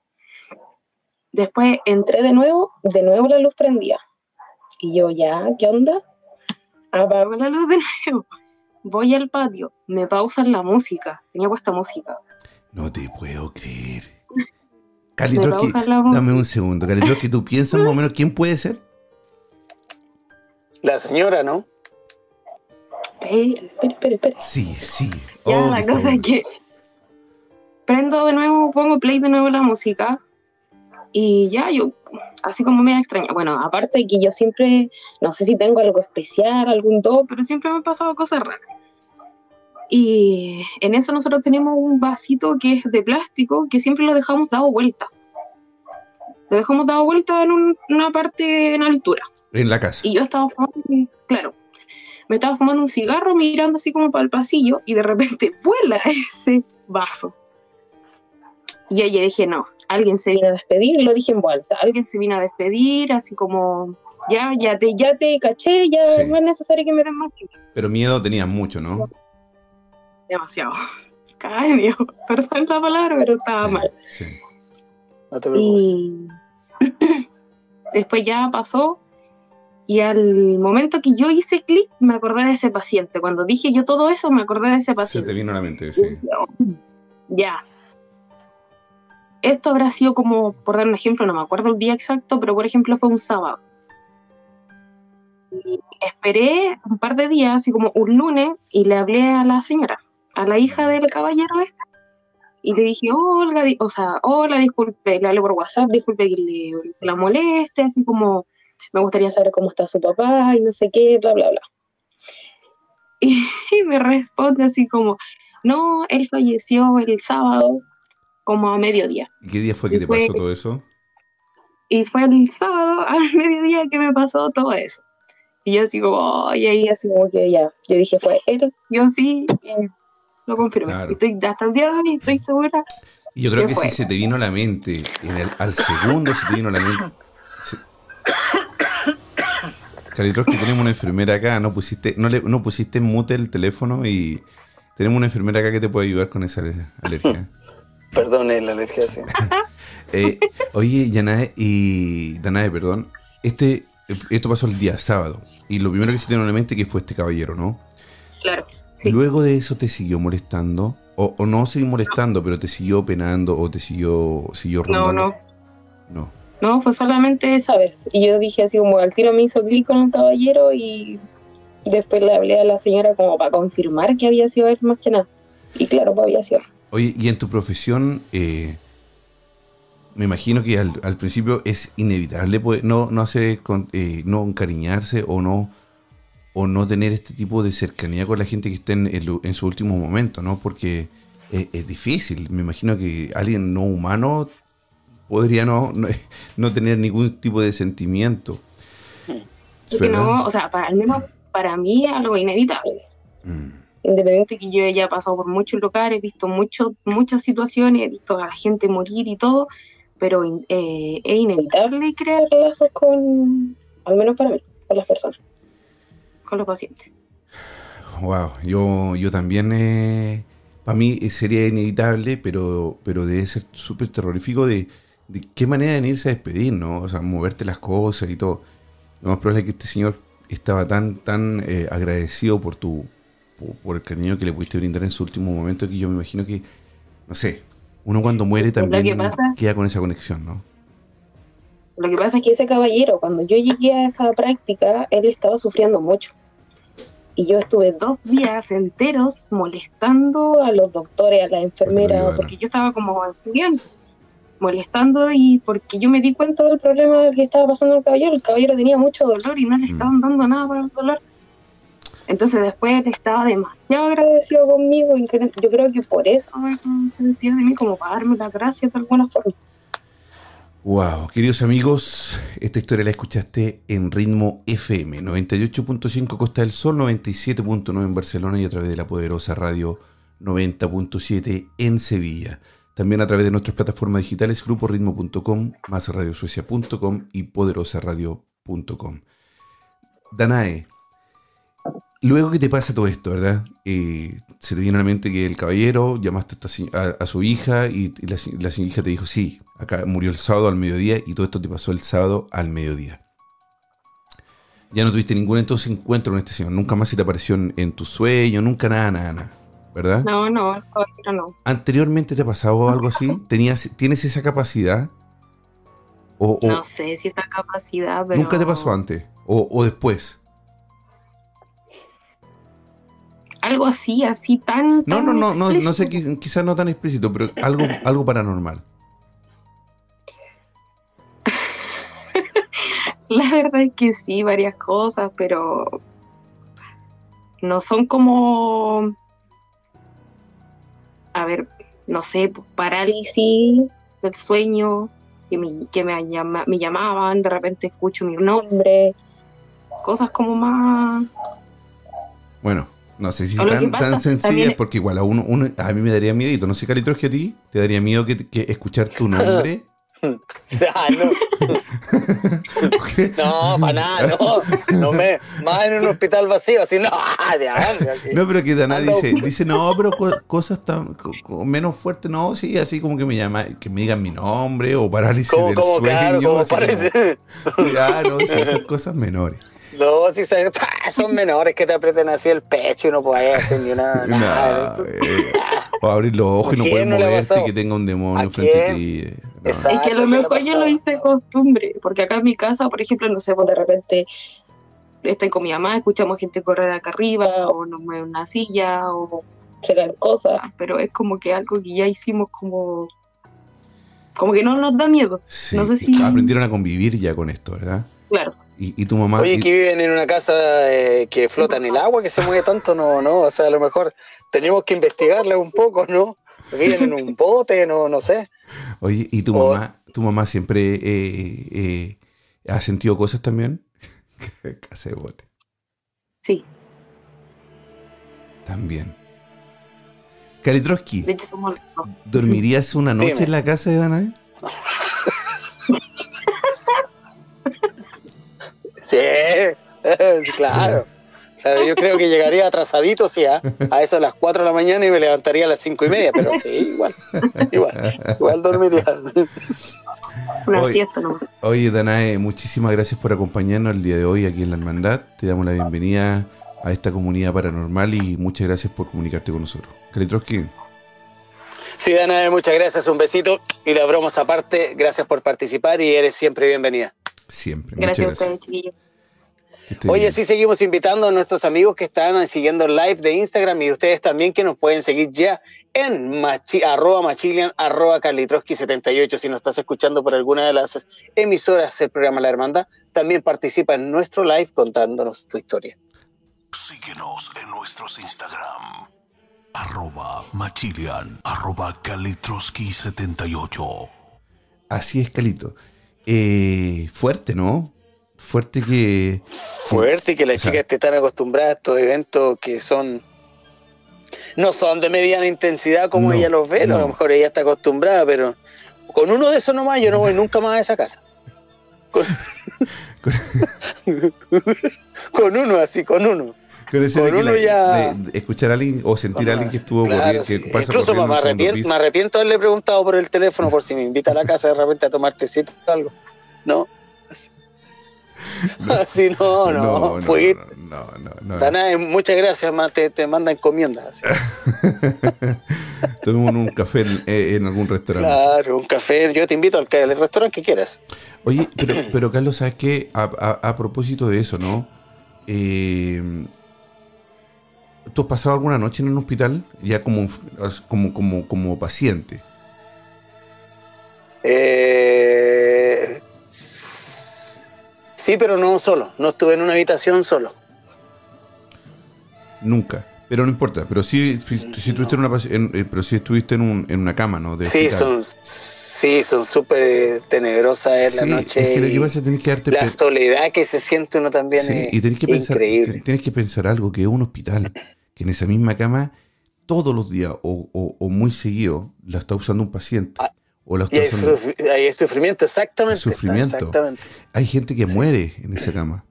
Después entré de nuevo, de nuevo la luz prendía. Y yo, ya, ¿qué onda? Apago la luz de nuevo. Voy al patio, me pausan la música. Tenía puesta música. No te puedo creer. Calitroski, dame un segundo. Calitroski, ¿tú piensas más o menos quién puede ser? La señora, ¿no? Espera, espera, espera. Sí, sí. Ya, Oh, la cosa es que prendo de nuevo, pongo play de nuevo la música y ya yo, así como me extraña. Bueno, aparte que yo siempre, no sé si tengo algo especial, algún don, pero siempre me han pasado cosas raras. Y en eso nosotros tenemos un vasito que es de plástico que siempre lo dejamos dado vuelta. Lo dejamos dado vuelta en un- una parte en altura. En la casa. Y yo estaba fumando, claro, me estaba fumando un cigarro mirando así como para el pasillo y de repente vuela ese vaso. Y ahí yo dije, no, alguien se vino a despedir, lo dije en vuelta, alguien se vino a despedir, así como, ya, ya te, ya te caché, ya Sí. no es necesario que me den más tiempo. Pero miedo tenías mucho, ¿no? Demasiado. Caño, perdón la palabra, pero estaba Sí, mal. sí. No te preocupes. Y después ya pasó. Y al momento que yo hice clic, me acordé de ese paciente. Cuando dije yo todo eso, me acordé de ese Se paciente. te vino a la mente, sí. Ya. Esto habrá sido como, por dar un ejemplo, no me acuerdo el día exacto, pero por ejemplo fue un sábado. Y esperé un par de días, así como un lunes, y le hablé a la señora, a la hija del caballero este. Y le dije, hola, o sea, hola, disculpe, le hablé por WhatsApp, disculpe que le, la moleste, así como, me gustaría saber cómo está su papá y no sé qué, bla, bla, bla. Y, me responde así como, no, él falleció el sábado como a mediodía. ¿Y qué día fue que te Fue- pasó todo eso? Y fue el sábado al mediodía que me pasó todo eso. Y yo así como, y ahí así como que ya, yo dije, fue él, yo sí, y lo confirmé. Claro. Y estoy, hasta el día de hoy estoy segura. Y yo creo ¿Qué que si se te vino a la mente, en el, al segundo se te vino a la mente. se- que tenemos una enfermera acá, no pusiste, no le, no pusiste en mute el teléfono y tenemos una enfermera acá que te puede ayudar con esa ale- alergia. Perdone la alergia, sí. Eh, oye, Yanae y Danae, perdón, este, esto pasó el día sábado y lo primero que se te vino a la mente que fue este caballero, ¿no? Claro. Sí. Luego de eso te siguió molestando o, o no siguió molestando, pero te siguió penando o te siguió, siguió No, rondando. no, No. no, fue solamente esa vez. Y yo dije así como, al tiro me hizo clic con un caballero y después le hablé a la señora como para confirmar que había sido él más que nada. Y claro, pues había sido. él. Oye, y en tu profesión, eh, me imagino que al, al principio es inevitable pues, no, no hacer, con- eh, no encariñarse o no, o no tener este tipo de cercanía con la gente que está en, lo- en su último momento, ¿no? Porque es, es difícil. Me imagino que alguien no humano podría no, no, no tener ningún tipo de sentimiento. Así que no, o sea, para, al menos para mí es algo inevitable. Mm. Independiente que yo haya pasado por muchos lugares, visto mucho, muchas situaciones, he visto a la gente morir y todo, pero eh, es inevitable crear lazos con, al menos para mí, con las personas, con los pacientes. Wow, yo, yo también, eh, para mí sería inevitable, pero, pero debe ser súper terrorífico de, de qué manera de irse a despedir, ¿no? O sea, moverte las cosas y todo. Lo más probable es que este señor estaba tan, tan eh, agradecido por tu, por, el cariño que le pudiste brindar en su último momento que yo me imagino que, no sé, uno cuando muere que también pasa- queda con esa conexión, ¿no? Lo que pasa es que ese caballero, cuando yo llegué a esa práctica, él estaba sufriendo mucho. Y yo estuve dos días enteros molestando a los doctores, a las enfermeras, porque yo estaba como estudiante, molestando y porque yo me di cuenta del problema que estaba pasando al caballero. El caballero tenía mucho dolor y no le Mm. estaban dando nada para el dolor. Entonces después él estaba demasiado agradecido conmigo yo creo que por eso se despidió de mí, como para darme las gracias de alguna forma. Wow, queridos amigos, esta historia la escuchaste en ritmo FM 98.5 Costa del Sol, 97.9 en Barcelona y a través de la poderosa radio 90.7 en Sevilla. También a través de nuestras plataformas digitales gruporitmo.com, másradiosuecia.com y poderosaradio.com. Danae, luego que te pasa todo esto, ¿verdad? Eh, se te viene a la mente que el caballero, llamaste a, a- a su hija y, la, hija te dijo, sí, acá murió el sábado al mediodía y todo esto te pasó el sábado al mediodía. Ya no tuviste ningún entonces encuentro con este señor, nunca más se te apareció en, en tu sueño, nunca nada, nada, nada, ¿verdad? No, no, el caballero no. ¿Anteriormente te ha pasado algo así? ¿Tenías, ¿Tienes esa capacidad? ¿O, o No sé si esa capacidad, pero... nunca te pasó antes? ¿O, o después? Algo así, así tan... No, tan no, no, no, no sé, quizás no tan explícito, pero algo, algo paranormal. La verdad es que sí, varias cosas, pero no son como, a ver, no sé, pues, parálisis del sueño, que me, que me, llama- me llamaban, de repente escucho mi nombre, cosas como más... Bueno, no sé si que tan, tan es- porque igual a uno, uno, a mí me daría miedito. No sé, Calitros, que a ti te daría miedo que, que escuchar tu nombre. Ah, no, no, para nada, no. No me. Más en un hospital vacío, así, no, de avance, así. No, pero que Dana dice, dice, no, pero co- cosas tan co- co- menos fuertes, no, sí, así como que me llama, que me digan mi nombre o parálisis como, del como, sueño. claro, como así como- parece. Ya, no, sí, esas cosas menores. No, si se- son menores que te aprieten así el pecho y no puedes hacer ni una. Nada. eh, o abrir los ojos y no ¿A puedes no moverte, pasado? que tenga un demonio ¿A frente a ti. eh, no. Exacto. Es que a lo ¿qué le mejor yo pasaba? lo hice de costumbre, porque acá en mi casa, por ejemplo, no sé, pues de repente estoy con mi mamá, escuchamos gente correr acá arriba, o nos mueve una silla, o se dan cosas, pero es como que algo que ya hicimos como... Como que no nos da miedo, Sí, no sé si- aprendieron a convivir ya con esto, ¿verdad? claro. Y, y tu mamá. Oye, y- que viven en una casa eh, que flota en el agua, que se mueve tanto, no, no, o sea, a lo mejor tenemos que investigarla un poco, ¿no? Viven en un bote, no, no sé. Oye, ¿y tu O- mamá, tu mamá siempre eh, eh, ha sentido cosas también? Casa de bote. Sí, También. Dos. ¿dormirías una noche Dime. en la casa de Danae? Sí, sí, claro. Claro, yo creo que llegaría atrasadito, sí, ¿ah? a eso a las 4 de la mañana y me levantaría a las cinco y media, pero sí, igual, igual, igual dormiría. Una Oye. siesta nomás. Oye, Danae, muchísimas gracias por acompañarnos el día de hoy aquí en la Hermandad. Te damos la bienvenida a esta comunidad paranormal y muchas gracias por comunicarte con nosotros. Kalitroski, Sí, Dana, muchas gracias, un besito y las bromas aparte, gracias por participar y eres siempre bienvenida. Siempre. Gracias a gracias. ustedes, chiquillos. Oye, bien. sí seguimos invitando a nuestros amigos que están siguiendo el live de Instagram y ustedes también que nos pueden seguir ya en machi, arroba machilian, arroba carlitroski78. Si nos estás escuchando por alguna de las emisoras del programa La Hermandad, también participa en nuestro live contándonos tu historia. Síguenos en nuestros Instagram. Arroba Machilian, arroba Kalitroski78. Así es, Calito. Eh, fuerte, ¿no? Fuerte que... Fuerte que las o sea, chicas estén tan acostumbradas a estos eventos que son no son de mediana intensidad como No, ella los ve, no. a lo mejor ella está acostumbrada, pero con uno de esos nomás yo no voy nunca más a esa casa. Con, con uno, así, con uno. Con ese Con de, que uno la- ya- de- de escuchar a alguien o sentir a alguien que estuvo Claro, corriendo, sí. que pasa Incluso corriendo me arrepiento, me arrepiento de haberle preguntado por el teléfono por si me invita a la casa de repente a tomar tecito o algo. No. Así no, no, no, no, no, no, no. Dana, eh, muchas gracias, más te, te manda encomiendas. Tomemos un café en, eh, en algún restaurante. Claro, un café. Yo te invito al, al restaurante que quieras. Oye, pero, pero Carlos, ¿sabes qué? A, a- a propósito de eso, ¿no? Eh, ¿Tú has pasado alguna noche en un hospital? Ya como, como, como, como paciente. Eh, sí, pero no solo. No estuve en una habitación solo. Nunca. Pero no importa. Pero sí, si, si estuviste en una, en- eh, pero sí estuviste en, un, en una cama, ¿no? De Sí, hospital. son, sí, son súper tenebrosas en Sí, la noche. es que lo y que pasa es que tenés que darte la soledad que se siente uno también Sí, es y tenés que pensar, que pensar algo, que es un hospital, que en esa misma cama, todos los días o, o- o muy seguido, la está usando un paciente. Ah, o la está hay, usando. hay sufrimiento, exactamente. Sufrimiento. Exactamente. Hay gente que muere en esa cama.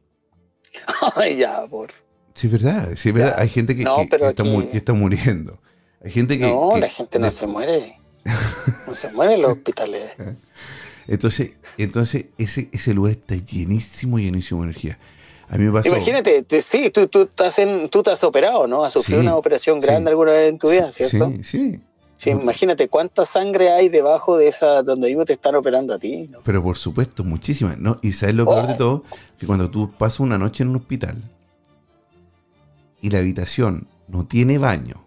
Ay, ya, por. Sí, es verdad, sí, es verdad. Ya. Hay gente que, No, que- pero que está, aquí- mu- que está muriendo. Hay gente que. No, la gente no de- se muere. No se muere en los hospitales. Entonces, entonces ese, ese lugar está llenísimo, llenísimo de energía. A mí me pasó. Imagínate, te- sí, tú, tú, estás en, tú te has operado, ¿no? Has sufrido Sí, una operación sí. grande alguna vez en tu vida, ¿cierto? Sí, sí. Sí, imagínate cuánta sangre hay debajo de esa donde mismo te están operando a ti. ¿no? Pero por supuesto, muchísimas. ¿no? Y sabes lo peor de Oh. todo, que cuando tú pasas una noche en un hospital y la habitación no tiene baño.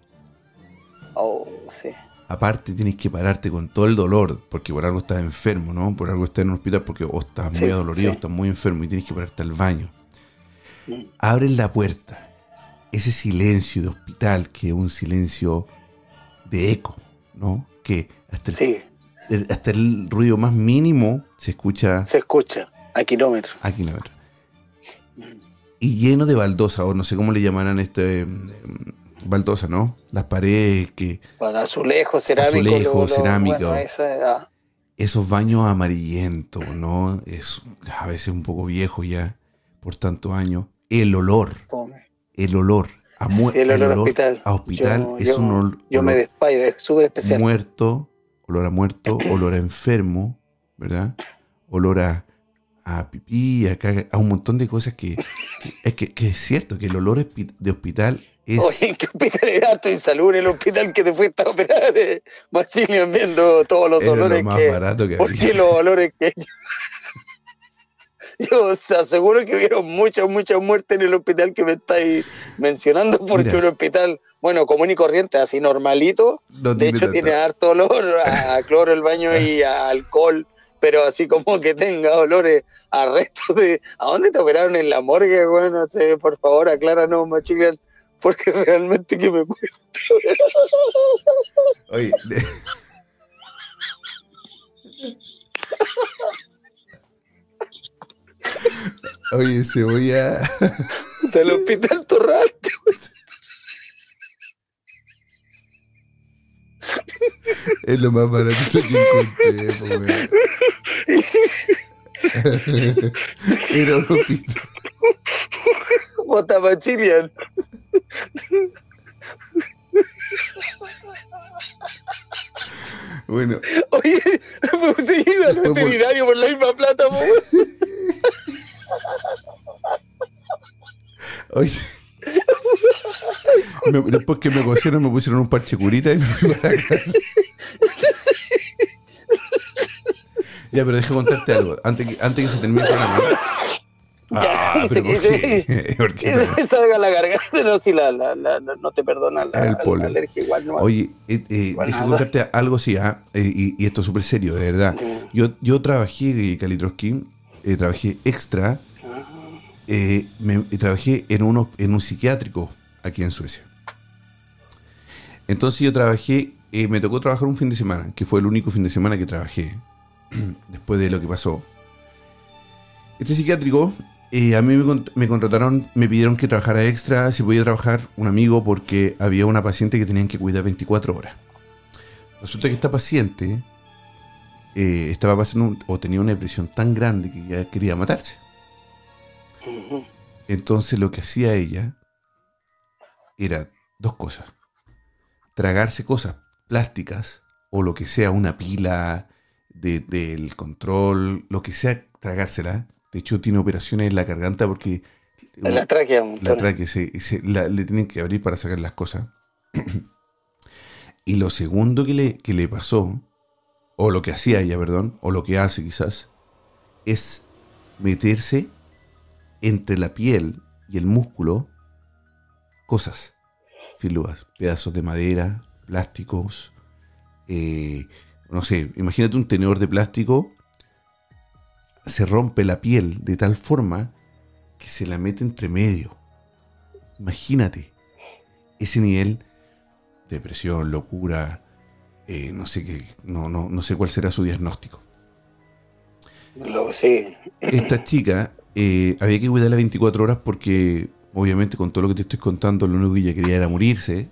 Oh, sí. Aparte tienes que pararte con todo el dolor, porque por algo estás enfermo, ¿no? Por algo estás en un hospital, porque o estás muy Sí, adolorido, sí. estás muy enfermo y tienes que pararte al baño. Mm. Abres la puerta, ese silencio de hospital, que es un silencio de eco, ¿no? Que hasta el, Sí, el- hasta el ruido más mínimo se escucha se escucha a kilómetros. a kilómetros. Y lleno de baldosa, o no sé cómo le llamarán este em, baldosa, ¿no? Las paredes que Para azulejo, cerámico. Azulejo, lo- lo- cerámico. bueno, esa, ah, esos baños amarillentos, ¿no? Es a veces un poco viejo ya por tantos años. El olor, el olor a, Sí, el olor a hospital. a hospital Yo- es yo- un ol- Yo me olor despayo, es súper especial. muerto, olor a muerto, olor a enfermo, ¿verdad? Olor a, a pipí, a, caga, a un montón de cosas que, que- es que, que es cierto que el olor de hospital es Oye, ¿en qué hospital era? Estoy salud el hospital que te fuiste a operar. Eh. Maximilian viendo todos los era olores lo más que. barato que ¿Por qué había. los olores que.? Yo os aseguro que hubieron muchas, muchas muertes en el hospital que me estáis mencionando, porque Mira. un hospital, bueno, común y corriente, así normalito, No de hecho tiene harto olor a, cloro el baño y a alcohol, pero así como que tenga olores a resto de... ¿A dónde te operaron en la morgue? Bueno, sé, por favor, acláranos, Maximilian, porque realmente que me cuesta. Oye, Oye, cebolla. Del hospital Torrante. Es lo más barato que encontré, weón. Era un hospital. Bota Maximilian. Bueno, Oye, me ir al veterinario por la misma plata, weón. oye. Me- después que me cosieron, me pusieron un parche curita y me fui para la casa. Ya, pero deja contarte algo. Antes que, antes que se termine el programa. Ah, pero ¿por se- qué? ¿Por qué Que se salga la garganta, no, si la, la, la- no te perdona la, El la alergia igual, no. Oye, eh, eh, Bueno, deja nada. contarte algo así, ah, eh, y, y esto es súper serio, de verdad. Yo, yo trabajé, eh, Kalitroski, eh, trabajé extra, eh, me, trabajé en, uno, en un psiquiátrico aquí en Suecia. Entonces yo trabajé, eh, me tocó trabajar un fin de semana, que fue el único fin de semana que trabajé, después de lo que pasó. Este psiquiátrico, a mí me, me contrataron, me pidieron que trabajara extra, si podía trabajar un amigo, porque había una paciente que tenían que cuidar 24 horas. Resulta que esta paciente eh, estaba pasando un- o tenía una depresión tan grande que ya quería matarse. Entonces lo que hacía ella era dos cosas. Tragarse cosas plásticas o lo que sea, una pila de- del control, lo que sea, tragársela. De hecho, tiene operaciones en la garganta porque la tráquea, la tráquea se, se- la- le tienen que abrir para sacar las cosas. y lo segundo que le, que le pasó, o lo que hacía ella, perdón, o lo que hace quizás, es meterse entre la piel y el músculo cosas, filúas, pedazos de madera, plásticos, eh, no sé, imagínate un tenedor de plástico, se rompe la piel de tal forma que se la mete entre medio. Imagínate ese nivel de depresión, locura, eh, no sé qué, no, no, no sé cuál será su diagnóstico. Lo- sí. Esta chica eh, había que cuidarla 24 horas porque, obviamente, con todo lo que te estoy contando, lo único que ella quería era morirse.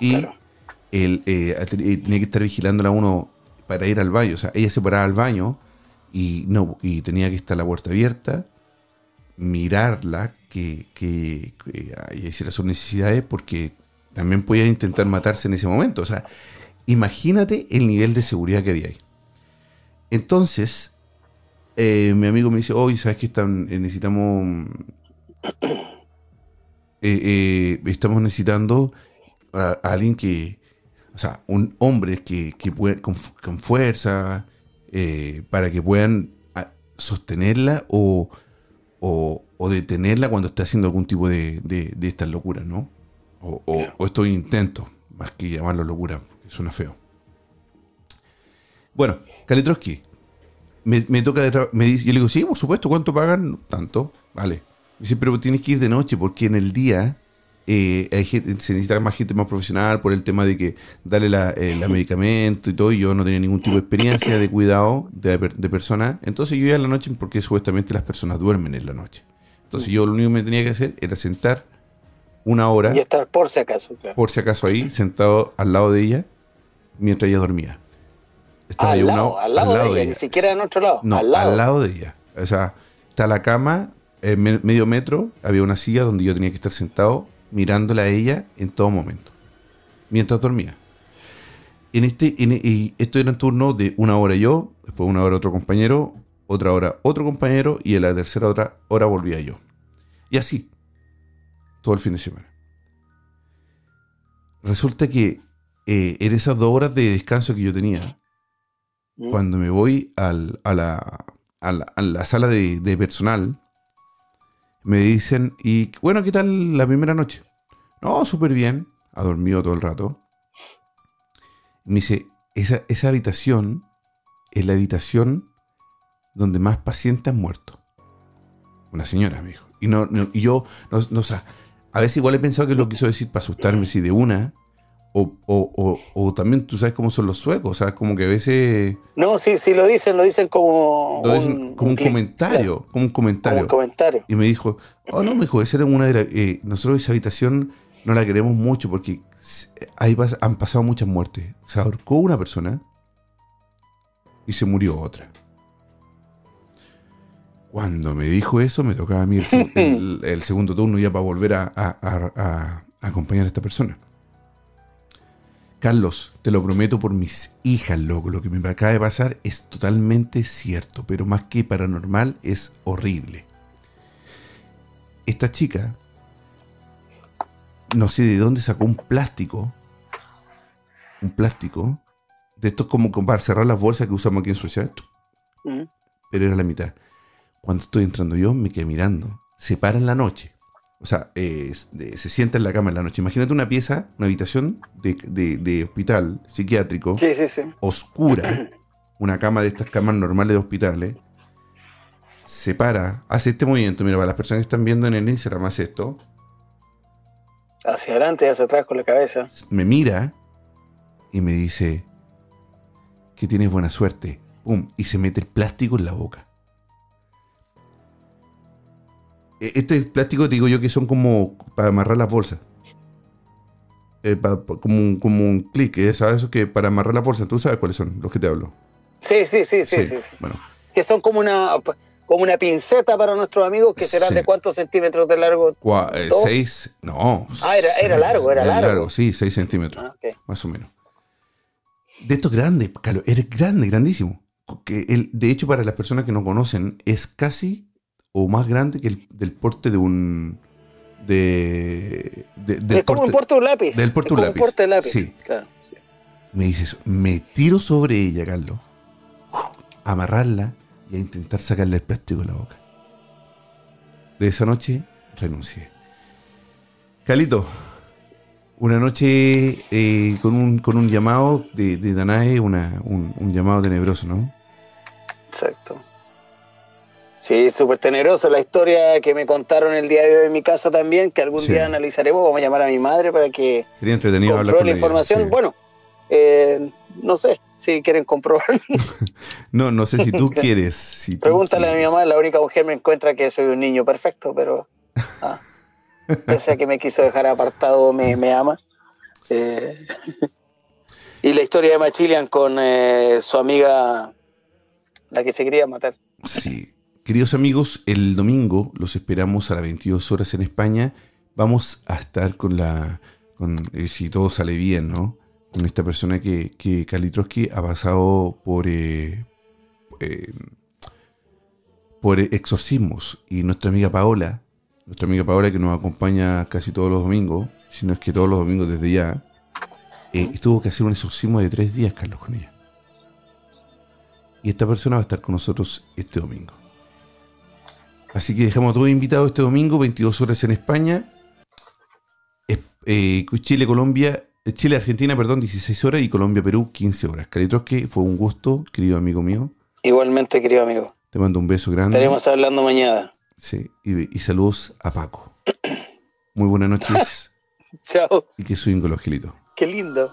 Y Claro. él, eh, tenía que estar vigilándola a uno para ir al baño. O sea, ella se paraba al baño y, no, y tenía que estar la puerta abierta, mirarla, que, que, que ella hiciera sus necesidades, porque también podía intentar matarse en ese momento. O sea, imagínate el nivel de seguridad que había ahí. Entonces, eh, mi amigo me dice, oye, ¿sabes qué? Están, eh, necesitamos... eh, eh, estamos necesitando a, a alguien que... O sea, un hombre que, que pueda, con, fu- con fuerza, para que puedan sostenerla o, o, o detenerla cuando está haciendo algún tipo de, de, de estas locuras, ¿no? O, o, o estos intentos, más que llamarlo locura, suena feo. Bueno, Kalitrowski, me, me toca de me dice, yo le digo, sí, por supuesto, ¿cuánto pagan? Tanto, vale. Me dice, pero tienes que ir de noche porque en el día eh, hay gente- se necesita más gente más profesional por el tema de que darle la, eh, la medicamento y todo, y yo no tenía ningún tipo de experiencia de cuidado de, de persona. Entonces yo iba en la noche porque supuestamente las personas duermen en la noche. Entonces yo lo único que me tenía que hacer era sentar una hora Y estar por si acaso, claro. por si acaso ahí, sentado al lado de ella, mientras ella dormía. Ah, al, yo una- lado, al lado de ella, ni siquiera en otro lado. No, al lado. de ella. O sea, está la cama, eh, me- medio metro, había una silla donde yo tenía que estar sentado mirándola a ella en todo momento, mientras dormía. En este, en- y esto era en turno de una hora yo, después una hora otro compañero, otra hora otro compañero y en la tercera otra hora volvía yo. Y así, todo el fin de semana. Resulta que eh, en esas dos horas de descanso que yo tenía, Mm. cuando me voy al- a, la, a, la, a la sala de, de personal, me dicen, y bueno, ¿qué tal la primera noche? No, súper bien, ha dormido todo el rato. Me dice, esa, esa habitación es la habitación donde más pacientes han muerto. Una señora, me dijo. Y, no, no- y yo, no, no, o sea, a veces igual he pensado que lo quiso decir para asustarme, si de una, o, o, o, o también tú sabes cómo son los suecos, o sea, como que a veces No, sí, sí lo dicen, lo dicen como lo dicen como un comentario, como un como comentario. un comentario. Y me dijo, oh no, me dijo, esa era una de las... eh, nosotros esa habitación no la queremos mucho porque ahí pas- han pasado muchas muertes. Se ahorcó una persona y se murió otra. Cuando me dijo eso, me tocaba a mí el, seg- el- el segundo turno ya para volver a, a- a- a- a acompañar a esta persona. Carlos, te lo prometo por mis hijas, loco. Lo que me acaba de pasar es totalmente cierto, pero más que paranormal, es horrible. Esta chica, no sé de dónde sacó un plástico, un plástico, de estos como para cerrar las bolsas que usamos aquí en Suecia, Mm. pero era la mitad. Cuando estoy entrando yo, me quedé mirando. Se para en la noche. O sea, eh, se sienta en la cama en la noche. Imagínate una pieza, una habitación de, de- de hospital psiquiátrico, Sí, sí, sí. oscura, una cama de estas camas normales de hospitales. Se para, hace este movimiento. Mira, para las personas que están viendo en el Instagram, hace esto. Hacia adelante y hacia atrás con la cabeza. Me mira y me dice que tienes buena suerte. Pum, y se mete el plástico en la boca. Este plástico, te digo yo, que son como para amarrar las bolsas. Eh, pa- pa- como, un- como un clic, ¿eh? ¿sabes? Eso que para amarrar las bolsas, tú sabes cuáles son los que te hablo. Sí, sí, sí, sí, sí, sí. Bueno, Que son como una como una pinceta para nuestros amigos que serán Sí. de cuántos centímetros de largo. eh, seis, no. Ah, era- era largo, era largo. Sí, seis centímetros. Ah, ok. más o menos. De estos grandes, Carlos, eres grande, grandísimo. Que el, de hecho, para las personas que no conocen, es casi o más grande que el del porte de un. De, de- del es como un porte- porte de un lápiz. del porte Es un como lápiz. porte de lápiz. Sí. Claro, sí. Me dices, me tiro sobre ella, Carlos, a amarrarla y a intentar sacarle el plástico de la boca. De esa noche renuncié. Calito, una noche eh, con, un, con un llamado de, de Danae, una, un, un llamado tenebroso, ¿no? Exacto. Sí, súper tenebroso la historia que me contaron el día de hoy en mi casa también, que algún Sí. día analizaremos. Vamos a llamar a mi madre para que Sería entretenido hablar con la ella, información. sí. Bueno, eh, no sé si quieren comprobar. No, no sé si tú quieres. Si tú Pregúntale a mi mamá, la única mujer me encuentra que soy un niño perfecto, pero ah, pese a que me quiso dejar apartado, me, me ama. Eh, y la historia de Machilian con eh, su amiga, la que se quería matar. Sí. Queridos amigos, el domingo los esperamos a las 22 horas en España. Vamos a estar con la. Con, eh, si todo sale bien, ¿no? Con esta persona que, que Kalitrowski ha pasado por. eh, eh, por exorcismos. Y nuestra amiga Paola, nuestra amiga Paola que nos acompaña casi todos los domingos, si no es que todos los domingos desde ya, eh, tuvo que hacer un exorcismo de tres días, Carlos, con ella. Y esta persona va a estar con nosotros este domingo. Así que dejamos a todos invitados este domingo, 22 horas en España. Es- Eh, Chile, Colombia, eh, Chile, Argentina, perdón, 16 horas y Colombia, Perú, 15 horas. Calitroski, fue un gusto, querido amigo mío. Igualmente, querido amigo. Te mando un beso grande. Estaremos hablando mañana. Sí, y, y saludos a Paco. Muy buenas noches Chao. y que los gelitos. Qué lindo.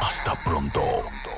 Hasta pronto.